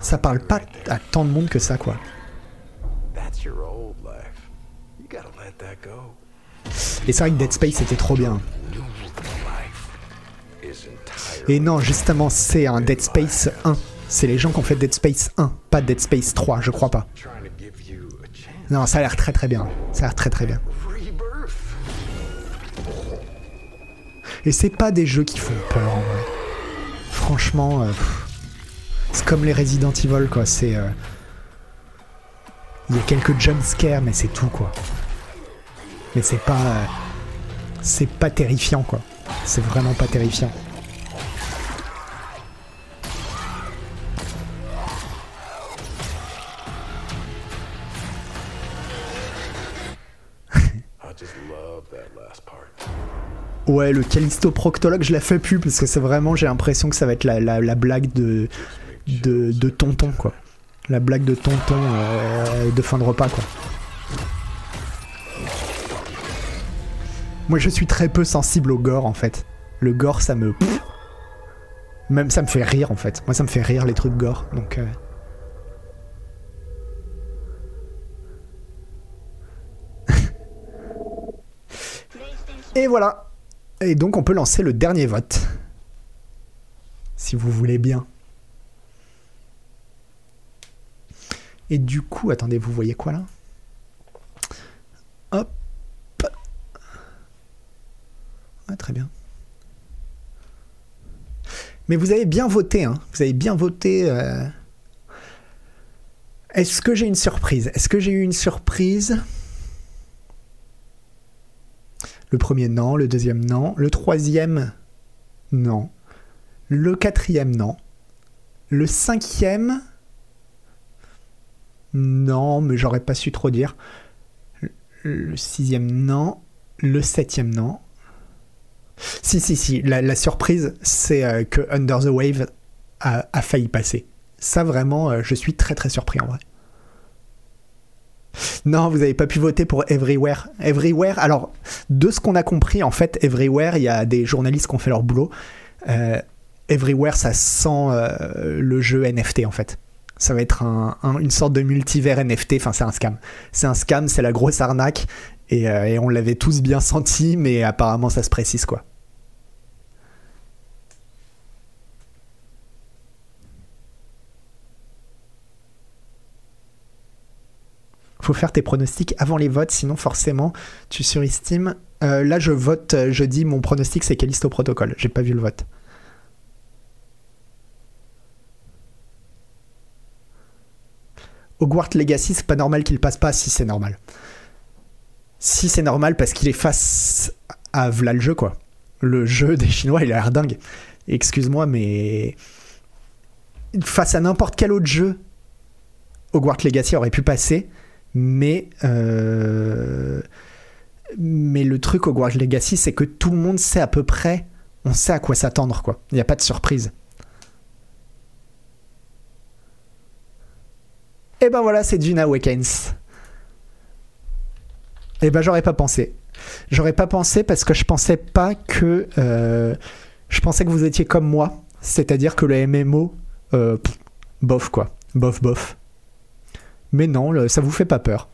ça parle pas à tant de monde que ça, quoi. Et c'est vrai que Dead Space c'était trop bien. Et non, justement, c'est un Dead Space 1. C'est les gens qui ont fait Dead Space 1, pas Dead Space 3, je crois pas. Non, ça a l'air très très bien. Ça a l'air très très bien. Et c'est pas des jeux qui font peur en vrai. Franchement, euh, c'est comme les Resident Evil quoi. C'est. euh, Il y a quelques jumpscares, mais c'est tout quoi. Mais c'est pas. euh, C'est pas terrifiant quoi. C'est vraiment pas terrifiant. Ouais, le Callisto Proctologue, je la fais plus parce que c'est vraiment, j'ai l'impression que ça va être la, la- la blague de, de, tonton, quoi. La blague de tonton euh, de fin de repas, quoi. Moi, je suis très peu sensible au gore, en fait. Le gore, ça me. Même ça me fait rire, en fait. Moi, ça me fait rire, les trucs gore. Donc. euh, <laughs> Et voilà. Et donc on peut lancer le dernier vote. Si vous voulez bien. Et du coup, attendez, vous voyez quoi là? Hop. Très bien. Mais vous avez bien voté, hein. Vous avez bien voté. euh. Est-ce que j'ai une surprise? Est-ce que j'ai eu une surprise? Le premier, non. Le deuxième, non. Le troisième, non. Le quatrième, non. Le cinquième, non, mais j'aurais pas su trop dire. Le sixième, non. Le septième, non. Si, si, si. La, surprise, c'est euh, que Under the Wave a, a failli passer. Ça, vraiment, euh, je suis très très surpris en vrai. Non, vous n'avez pas pu voter pour Everywhere. Everywhere, alors, de ce qu'on a compris, en fait, Everywhere, il y a des journalistes qui ont fait leur boulot. Euh, Everywhere, ça sent euh, le jeu NFT, en fait. Ça va être un- un- une sorte de multivers NFT. Enfin, c'est un scam. C'est un scam, c'est la grosse arnaque. Et, euh, et on l'avait tous bien senti, mais apparemment, ça se précise, quoi. Faut faire tes pronostics avant les votes, sinon forcément tu surestimes. Euh, là, je vote, euh, je dis mon pronostic c'est Callisto Protocol. J'ai pas vu le vote. Hogwarts Legacy, c'est pas normal qu'il passe pas si c'est normal. Si c'est normal parce qu'il est face à V'là le jeu quoi. Le jeu des Chinois, il a l'air dingue. Excuse-moi, mais face à n'importe quel autre jeu, Hogwarts Legacy aurait pu passer, mais euh, mais le truc Hogwarts Legacy, c'est que tout le monde sait à peu près, on sait à quoi s'attendre quoi. Il n'y a pas de surprise. Et ben voilà, c'est Dune Awakens. Et ben j'aurais pas pensé. J'aurais pas pensé parce que je pensais pas que. euh, je pensais que vous étiez comme moi. C'est-à-dire que le MMO. euh, bof quoi. Bof, bof. Mais non, ça vous fait pas peur.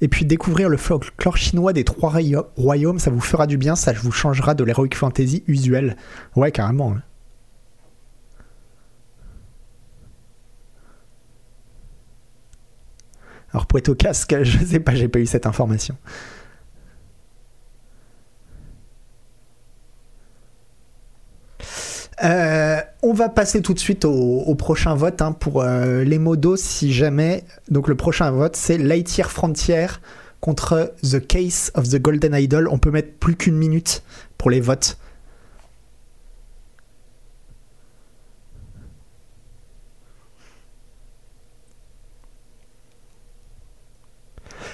Et puis découvrir le folklore chinois des trois royaumes, ça vous fera du bien, ça vous changera de l'heroic fantasy usuel. Ouais, carrément. hein. Alors pour être au casque, <laughs> je sais pas, j'ai pas eu cette information. Euh, on va passer tout de suite au, au prochain vote hein, pour euh, les modos si jamais. Donc le prochain vote c'est Lightyear Frontier contre The Case of the Golden Idol. On peut mettre plus qu'une minute pour les votes.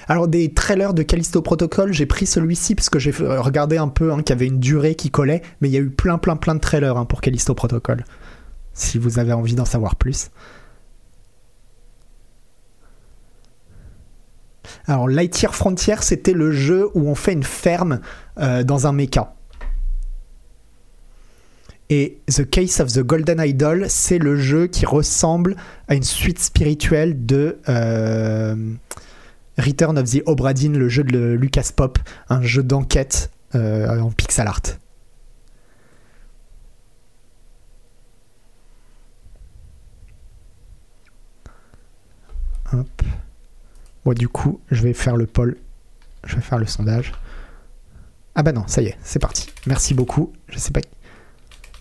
Alors des trailers de Callisto Protocol, j'ai pris celui-ci parce que j'ai euh, regardé un peu hein, qu'il y avait une durée qui collait, mais il y a eu plein plein plein de trailers hein, pour Callisto Protocol. Si vous avez envie d'en savoir plus. Alors Lightyear Frontier, c'était le jeu où on fait une ferme euh, dans un mecha. Et The Case of the Golden Idol, c'est le jeu qui ressemble à une suite spirituelle de euh, Return of the Obra Dinn, le jeu de Lucas Pop, un jeu d'enquête euh, en pixel art. Hop. Bon, du coup, je vais faire le poll. Je vais faire le sondage. Ah bah non, ça y est, c'est parti. Merci beaucoup. Je sais pas,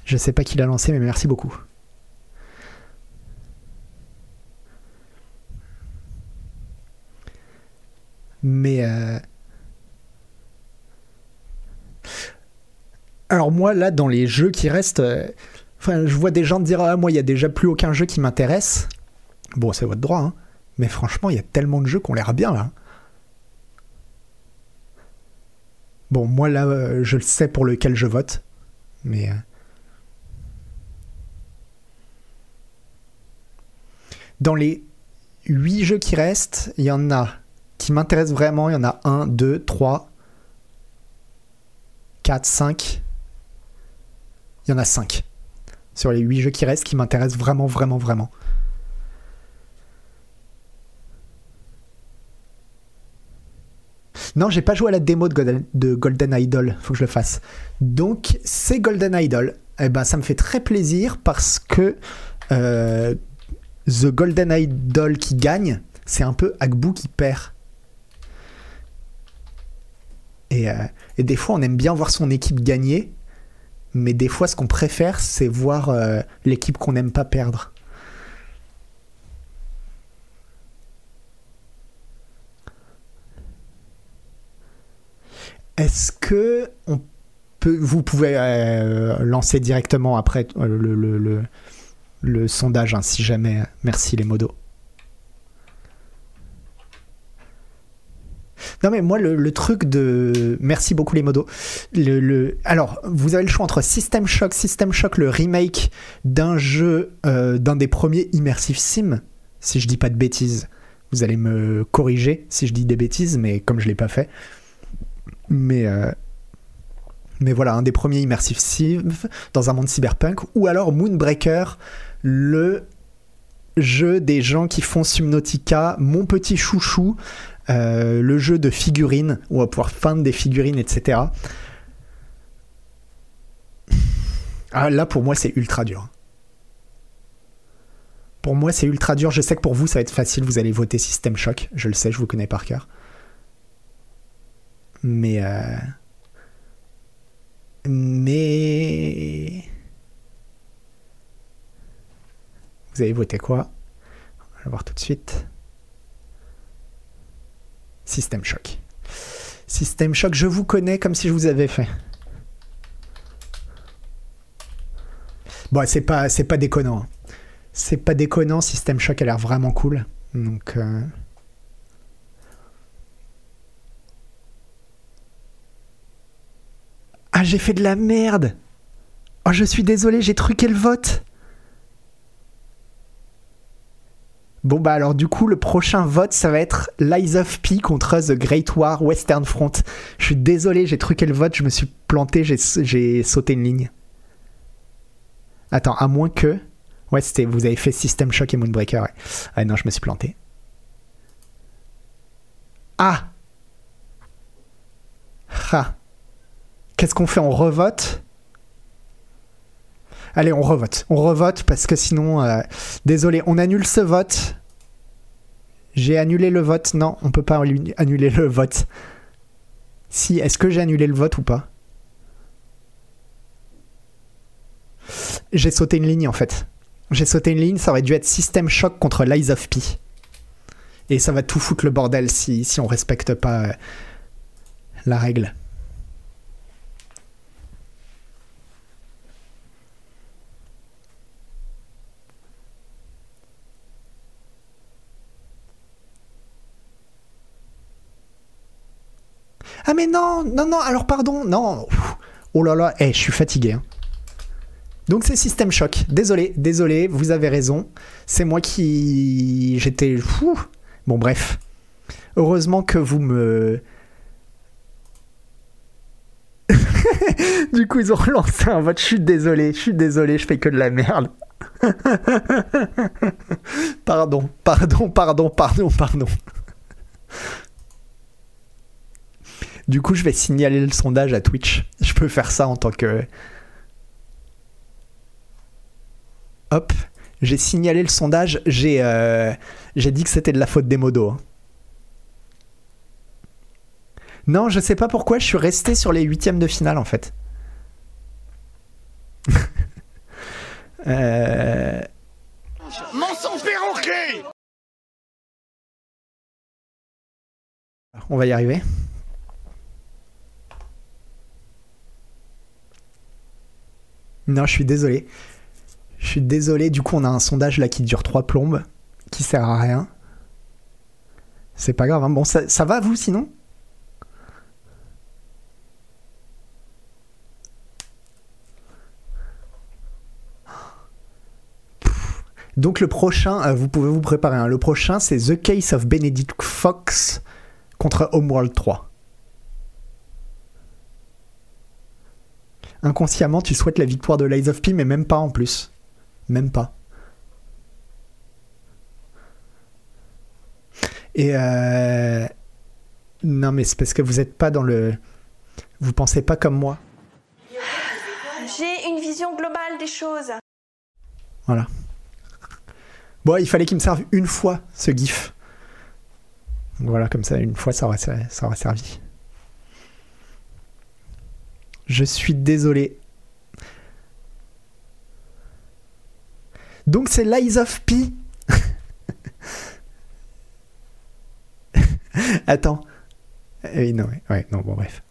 je sais pas qui l'a lancé, mais merci beaucoup. Mais euh, alors moi là, dans les jeux qui restent, euh, enfin, je vois des gens dire ah moi il y a déjà plus aucun jeu qui m'intéresse. Bon, c'est votre droit, hein. Mais franchement, il y a tellement de jeux qu'on l'air bien là. Bon, moi là, euh, je le sais pour lequel je vote. Mais. euh, Dans les 8 jeux qui restent, il y en a qui m'intéressent vraiment. Il y en a 1, 2, 3, 4, 5. Il y en a 5. Sur les 8 jeux qui restent qui m'intéressent vraiment, vraiment, vraiment. Non, j'ai pas joué à la démo de Golden, de Golden Idol. Faut que je le fasse. Donc, c'est Golden Idol. Eh ben, ça me fait très plaisir parce que euh, The Golden Idol qui gagne, c'est un peu Agbu qui perd. Euh, et, des fois, on aime bien voir son équipe gagner, mais des fois, ce qu'on préfère, c'est voir euh, l'équipe qu'on n'aime pas perdre. Est-ce que on peut, vous pouvez euh, lancer directement après le, sondage, hein, si jamais. Merci les modos. Non mais moi le, truc de merci beaucoup les modos. Alors vous avez le choix entre System Shock, System Shock le remake d'un jeu euh, d'un des premiers immersive sim. Si je dis pas de bêtises, vous allez me corriger si je dis des bêtises, mais comme je l'ai pas fait. Mais euh, voilà un des premiers immersive sim dans un monde cyberpunk ou alors Moonbreaker le jeu des gens qui font Subnautica, mon petit chouchou, euh, le jeu de figurines, où on va pouvoir feindre des figurines, etc. Ah, là, pour moi, c'est ultra dur. Pour moi, c'est ultra dur. Je sais que pour vous, ça va être facile. Vous allez voter System Shock. Je le sais, je vous connais par cœur. Mais. euh, Mais. Vous avez voté quoi? On va voir tout de suite. System Shock. System Shock, je vous connais comme si je vous avais fait. Bon, c'est pas, c'est déconnant. hein. C'est pas déconnant, System Shock a l'air vraiment cool. Donc. euh, Ah, j'ai fait de la merde! Oh, je suis désolé, j'ai truqué le vote! Bon bah alors du coup le prochain vote ça va être Lies of P contre The Great War Western Front. Je suis désolé, j'ai truqué le vote, je me suis planté, j'ai sauté une ligne. Attends, à moins que... Ouais, c'était vous avez fait System Shock et Moonbreaker. Ouais. Ah non, je me suis planté. Ah Ah Qu'est-ce qu'on fait On revote? Allez, on revote. On revote parce que sinon... euh, Désolé, on annule ce vote. J'ai annulé le vote. Non, on peut pas annu- annuler le vote. Si, est-ce que j'ai annulé le vote ou pas? J'ai sauté une ligne en fait. J'ai sauté une ligne, ça aurait dû être System Shock contre Lies of P. Et ça va tout foutre le bordel si, si on respecte pas euh, la règle. Ah mais non, non, non, alors pardon, non. Oh là là, eh, je suis fatigué. hein. Donc c'est System Shock. Désolé, désolé, vous avez raison. C'est moi qui... J'étais... Bon bref. Heureusement que vous me... <laughs> du coup, ils ont relancé un vote. Je suis désolé, je suis désolé, je fais que de la merde. <laughs> pardon, pardon, pardon, pardon, pardon. Du coup, je vais signaler le sondage à Twitch. Je peux faire ça en tant que. Hop, j'ai signalé le sondage. J'ai euh, j'ai dit que c'était de la faute des modos. hein. Non, je sais pas pourquoi je suis resté sur les huitièmes de finale en fait. <laughs> Euh, Mensonge perroquet On va y arriver. Non, je suis désolé. Je suis désolé. Du coup, on a un sondage là qui dure trois plombes, qui sert à rien. C'est pas grave. hein. Bon, ça, va vous sinon? Donc le prochain, euh, vous pouvez vous préparer. hein. Le prochain, c'est The Case of Benedict Fox contre Homeworld 3. Inconsciemment, tu souhaites la victoire de Lies of P, mais même pas en plus. Même pas. Et euh... non, mais c'est parce que vous êtes pas dans le. Vous pensez pas comme moi. J'ai une vision globale des choses. Voilà. Bon, il fallait qu'il me serve une fois ce gif. Voilà, comme ça, une fois, ça aurait, ça aurait servi. Je suis désolé. Donc c'est Lies of P. <laughs> Attends. Euh, non, ouais, non, bon, bref.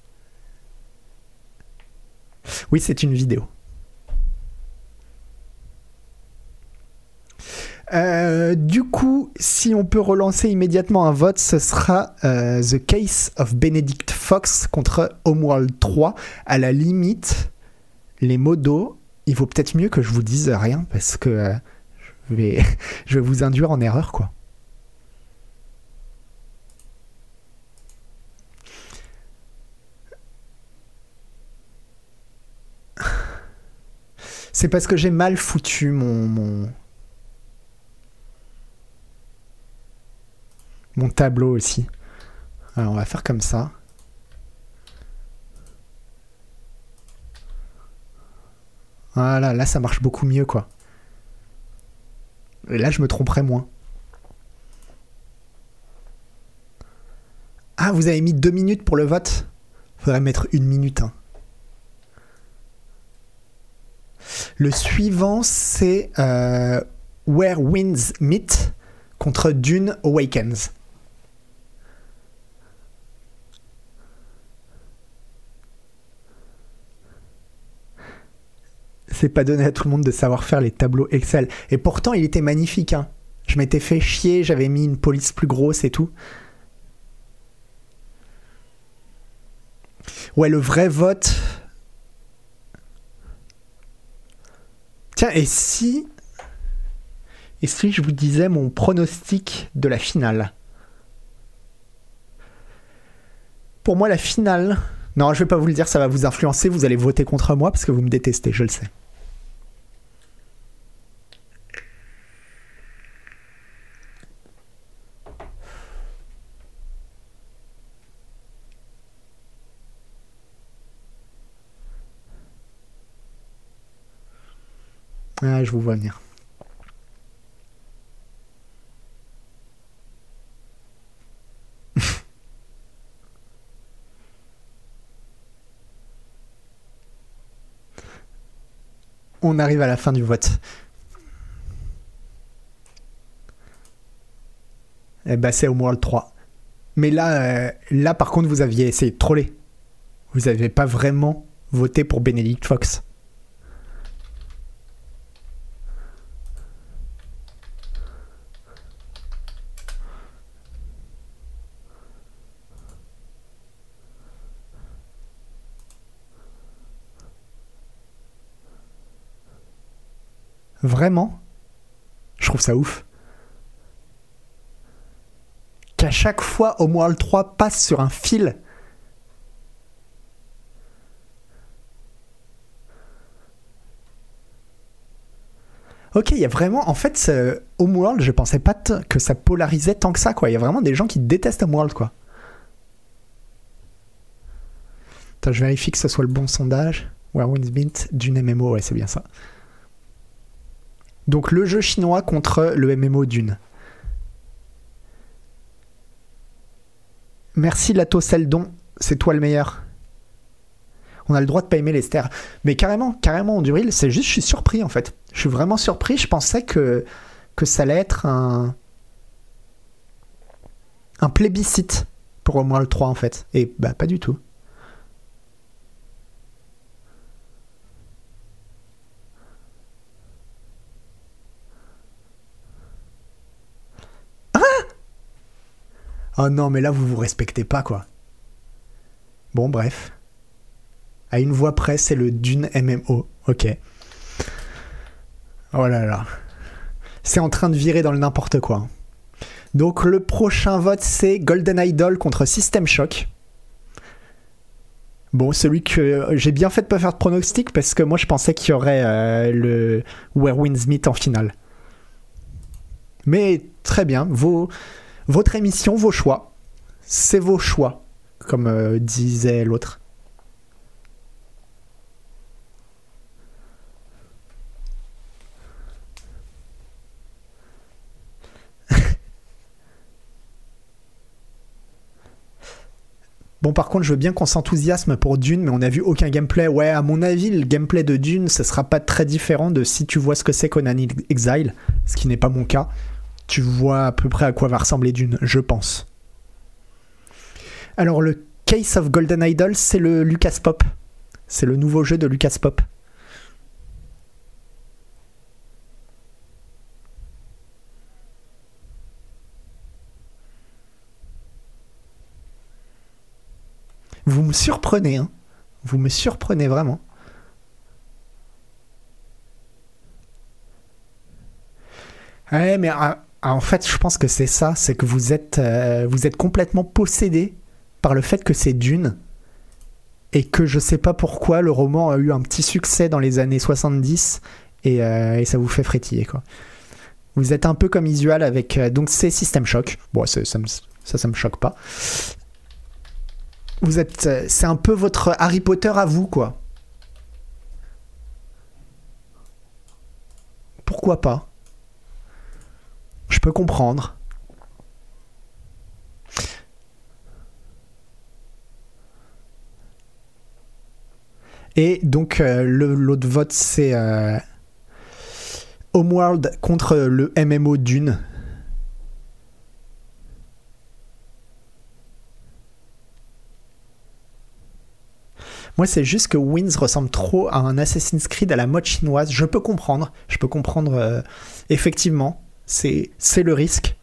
Oui, c'est une vidéo. Euh, du coup, si on peut relancer immédiatement un vote, ce sera euh, The Case of Benedict Fox contre Homeworld 3. À la limite, les modos, il vaut peut-être mieux que je vous dise rien parce que euh, je, vais, <laughs> je vais vous induire en erreur, quoi. C'est parce que j'ai mal foutu mon, mon tableau aussi. Alors on va faire comme ça. Voilà, là ça marche beaucoup mieux quoi. Et là je me tromperai moins. Ah, vous avez mis deux minutes pour le vote? Faudrait mettre une minute. hein. Le suivant, c'est euh, Where Winds Meet contre Dune Awakens. C'est pas donné à tout le monde de savoir faire les tableaux Excel. Et pourtant, il était magnifique. hein. Je m'étais fait chier, j'avais mis une police plus grosse et tout. Ouais, le vrai vote. Tiens, et si. Et si je vous disais mon pronostic de la finale? Pour moi, la finale. Non, je vais pas vous le dire, ça va vous influencer. Vous allez voter contre moi parce que vous me détestez, je le sais. Ah, je vous vois venir. <laughs> On arrive à la fin du vote. Eh ben, c'est Homeworld 3. Mais là, euh, là, par contre, vous aviez essayé de troller. Vous n'avez pas vraiment voté pour Benedict Fox. Vraiment Je trouve ça ouf. Qu'à chaque fois Homeworld 3 passe sur un fil. Ok, il y a vraiment. En fait, Homeworld, je pensais pas que ça polarisait tant que ça, quoi. Il y a vraiment des gens qui détestent Homeworld, quoi. Attends, je vérifie que ce soit le bon sondage. Where Winds Meet d'une MMO, ouais, c'est bien ça. Donc le jeu chinois contre le MMO Dune. Merci Lato Seldon, c'est toi le meilleur. On a le droit de pas aimer les stères. Mais carrément, carrément, Duril, c'est juste, je suis surpris en fait. Je suis vraiment surpris. Je pensais que, que ça allait être un. un plébiscite pour au moins le 3 en fait. Et bah, pas du tout. Oh non, mais là, vous vous respectez pas, quoi. Bon, bref. À une voix près, c'est le Dune MMO. Ok. Oh là là. C'est en train de virer dans le n'importe quoi. Donc, le prochain vote, c'est Golden Idol contre System Shock. Bon, celui que j'ai bien fait de pas faire de pronostic parce que moi je pensais qu'il y aurait euh, le Where Winds Meet en finale. Mais très bien, vos, votre émission, vos choix. C'est vos choix, comme euh, disait l'autre. <laughs> Bon, par contre, je veux bien qu'on s'enthousiasme pour Dune, mais on n'a vu aucun gameplay. Ouais, à mon avis, le gameplay de Dune, ce sera pas très différent de si tu vois ce que c'est Conan Exile, ce qui n'est pas mon cas. Tu vois à peu près à quoi va ressembler Dune, je pense. Alors, le Case of Golden Idol, c'est le Lucas Pop. C'est le nouveau jeu de Lucas Pop. Vous me surprenez, hein. Vous me surprenez vraiment. Ouais, mais ah, ah, en fait, je pense que c'est ça, c'est que vous êtes, euh, vous êtes complètement possédé par le fait que c'est Dune et que je sais pas pourquoi le roman a eu un petit succès dans les années 70 et, euh, et ça vous fait frétiller. Vous êtes un peu comme Isual avec euh, donc c'est System Shock. Bon, ça, ça, me, ça, choque pas. Vous êtes, c'est un peu votre Harry Potter à vous quoi. Pourquoi pas? Je peux comprendre. Et donc euh, l'autre vote c'est euh, Homeworld contre le MMO Dune. Moi, c'est juste que Wins ressemble trop à un Assassin's Creed à la mode chinoise. Je peux comprendre. Je peux comprendre. euh, effectivement, c'est le risque.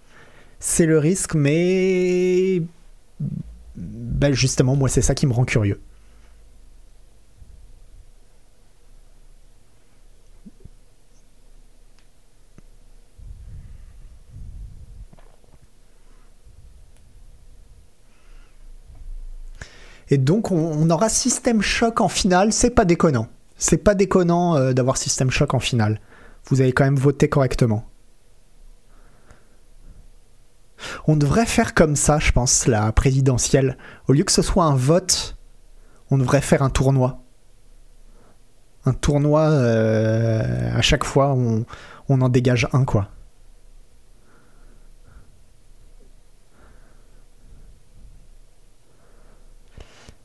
C'est le risque, mais. Ben justement, moi, c'est ça qui me rend curieux. Et donc, on, aura System Shock en finale. C'est pas déconnant. C'est pas déconnant euh, d'avoir System Shock en finale. Vous avez quand même voté correctement. On devrait faire comme ça, je pense, la présidentielle. Au lieu que ce soit un vote, on devrait faire un tournoi. Un tournoi, euh, à chaque fois, on, en dégage un, quoi.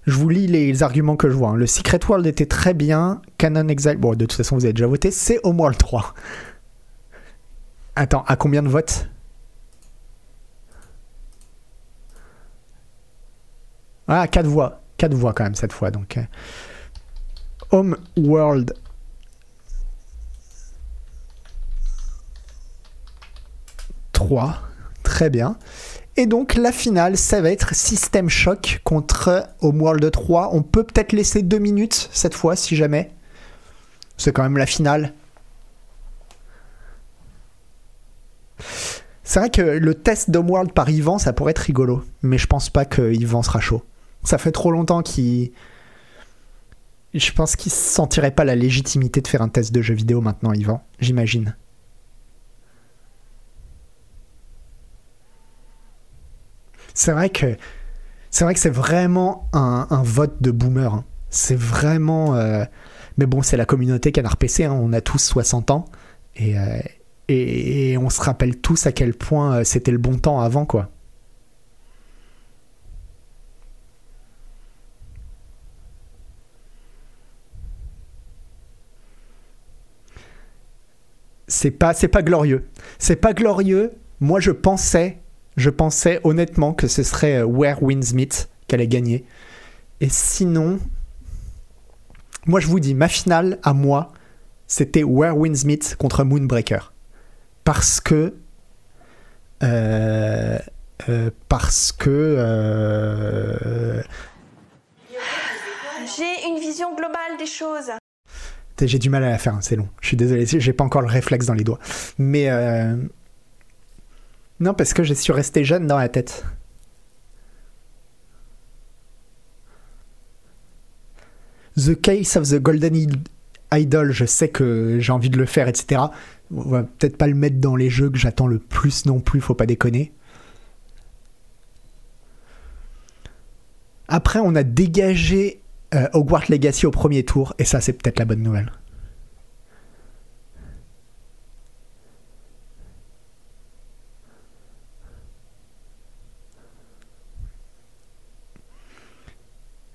Je vous lis les arguments que je vois. hein. Le Secret World était très bien. Canon Exile. Bon, de toute façon, vous avez déjà voté. C'est Homeworld 3. Attends, à combien de votes? Ah, 4 voix. 4 voix quand même cette fois. Donc, euh, Homeworld. « 3. Très bien. Et donc la finale, ça va être System Shock contre Homeworld 3. On peut peut-être laisser deux minutes cette fois, si jamais. C'est quand même la finale. C'est vrai que le test d'Homeworld par Yvan, ça pourrait être rigolo. Mais je pense pas que Yvan sera chaud. Ça fait trop longtemps qu'il... Je pense qu'il sentirait pas la légitimité de faire un test de jeu vidéo maintenant, Yvan. J'imagine. C'est vrai que c'est vrai que c'est vraiment un, vote de boomer. hein. C'est vraiment. euh, Mais bon, c'est la communauté Canard PC. hein. On a tous 60 ans et, euh, et, et on se rappelle tous à quel point euh, c'était le bon temps avant, quoi. C'est pas, c'est pas glorieux. C'est pas glorieux. Moi, je pensais je pensais honnêtement que ce serait euh, Where Wins Meet qui allait gagner. Et sinon, moi je vous dis, ma finale à moi, c'était Where Wins Meet contre Moonbreaker. Parce que. euh, euh, parce que. J'ai une vision globale des choses. J'ai du mal à la faire, hein, c'est long. Je suis désolé, j'ai pas encore le réflexe dans les doigts. Mais. euh, non, parce que je suis resté jeune dans la tête. The Case of the Golden Id- Idol, je sais que j'ai envie de le faire, etc. On va peut-être pas le mettre dans les jeux que j'attends le plus non plus, faut pas déconner. Après, on a dégagé euh, Hogwarts Legacy au premier tour, et ça, c'est peut-être la bonne nouvelle.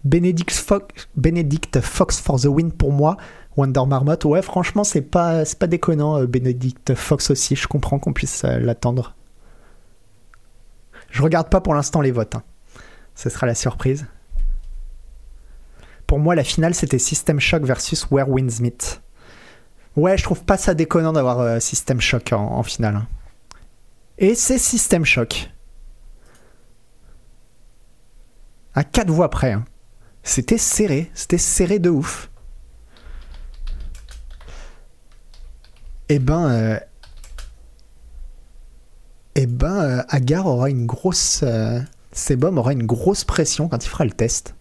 Benedict Fox, for the win pour moi. Wonder Marmot, ouais, franchement, c'est pas, pas déconnant. euh, Benedict Fox aussi, je comprends qu'on puisse euh, l'attendre. Je regarde pas pour l'instant les votes. hein. Ce sera la surprise. Pour moi, la finale, c'était System Shock versus Where Winds Meet. Ouais, je trouve pas ça déconnant d'avoir euh, System Shock en, en finale. hein. Et c'est System Shock. À quatre voix près. hein. C'était serré. C'était serré de ouf. Eh ben. euh, Eh ben, euh, Agar aura une grosse. euh, Sebum aura une grosse pression quand il fera le test.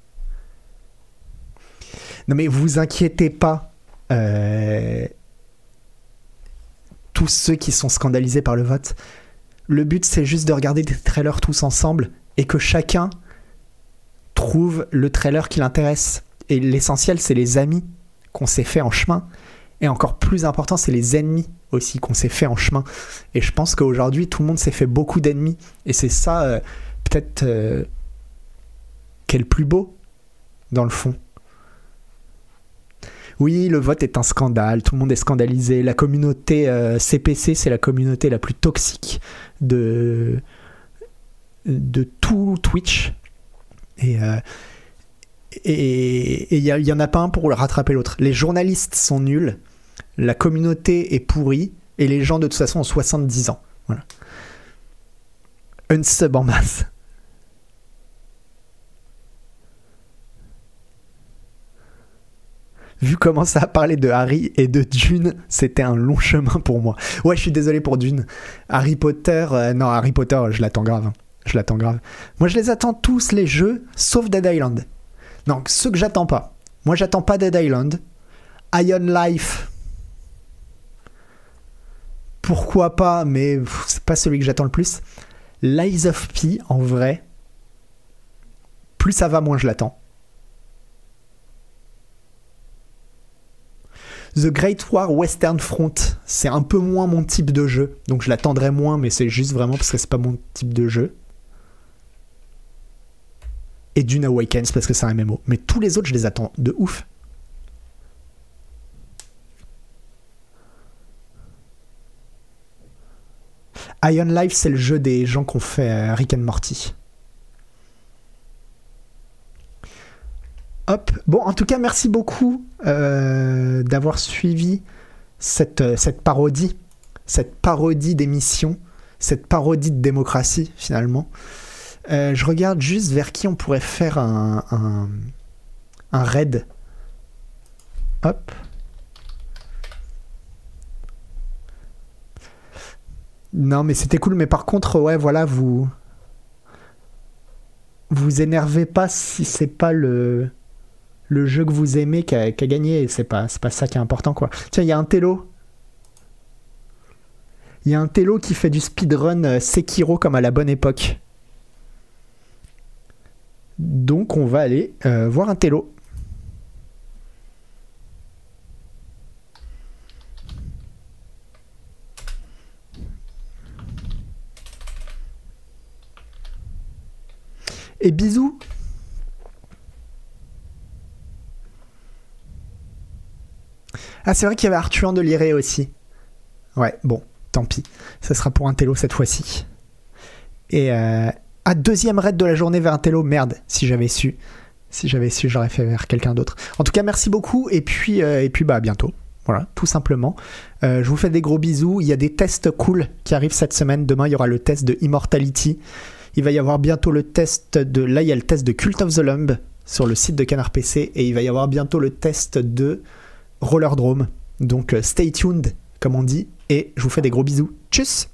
Non mais vous inquiétez pas. euh, Tous ceux qui sont scandalisés par le vote. Le but c'est juste de regarder des trailers tous ensemble et que chacun trouve le trailer qui l'intéresse. Et l'essentiel c'est les amis qu'on s'est fait en chemin. Et encore plus important, c'est les ennemis aussi qu'on s'est fait en chemin. Et je pense qu'aujourd'hui, tout le monde s'est fait beaucoup d'ennemis. Et c'est ça, euh, peut-être, euh, qui est le plus beau, dans le fond. Oui, le vote est un scandale, tout le monde est scandalisé. La communauté euh, CPC, c'est la communauté la plus toxique de, de tout Twitch. Et euh, il n'y en a pas un pour rattraper l'autre. Les journalistes sont nuls, la communauté est pourrie, et les gens de toute façon ont 70 ans. Voilà. Unsub en masse. Vu comment ça a parlé de Harry et de Dune, c'était un long chemin pour moi. Ouais, je suis désolé pour Dune. Harry Potter, euh, non, Harry Potter, je l'attends grave. hein. Je l'attends grave. Moi, je les attends tous les jeux, sauf Dead Island. Donc, ceux que j'attends pas. Moi, j'attends pas Dead Island. Ion Life. Pourquoi pas, mais c'est pas celui que j'attends le plus. Lies of P, en vrai. Plus ça va, moins je l'attends. The Great War Western Front, c'est un peu moins mon type de jeu, donc je l'attendrai moins, mais c'est juste vraiment parce que c'est pas mon type de jeu. Et Dune Awakens parce que c'est un MMO. Mais tous les autres, je les attends de ouf. Ion Life, c'est le jeu des gens qui ont fait euh, Rick and Morty. Hop. Bon, en tout cas, merci beaucoup euh, d'avoir suivi cette, euh, cette parodie, cette parodie d'émission, cette parodie de démocratie, finalement. Euh, je regarde juste vers qui on pourrait faire un, un, un raid. Hop. Non, mais c'était cool. Mais par contre, ouais, voilà, vous. Vous énervez pas si c'est pas le. Le jeu que vous aimez qui a, gagné. C'est pas, pas ça qui est important, quoi. Tiens, il y a un télo. Il y a un télo qui fait du speedrun euh, Sekiro comme à la bonne époque. Donc on va aller euh, voir un télo. Et bisous Ah c'est vrai qu'il y avait Arthur de Liré aussi. Ouais, bon, tant pis. Ça sera pour un télo cette fois-ci. Et euh, ah, deuxième raid de la journée vers un télo. Merde, si j'avais su. Si j'avais su, j'aurais fait vers quelqu'un d'autre. En tout cas, merci beaucoup. Et puis, euh, et puis bah, à bientôt. Voilà, tout simplement. Euh, je vous fais des gros bisous. Il y a des tests cool qui arrivent cette semaine. Demain, il y aura le test de Immortality. Il va y avoir bientôt le test de. Là, il y a le test de Cult of the Lumb sur le site de Canard PC. Et il va y avoir bientôt le test de Rollerdrome. Donc, euh, stay tuned, comme on dit. Et je vous fais des gros bisous. Tchuss!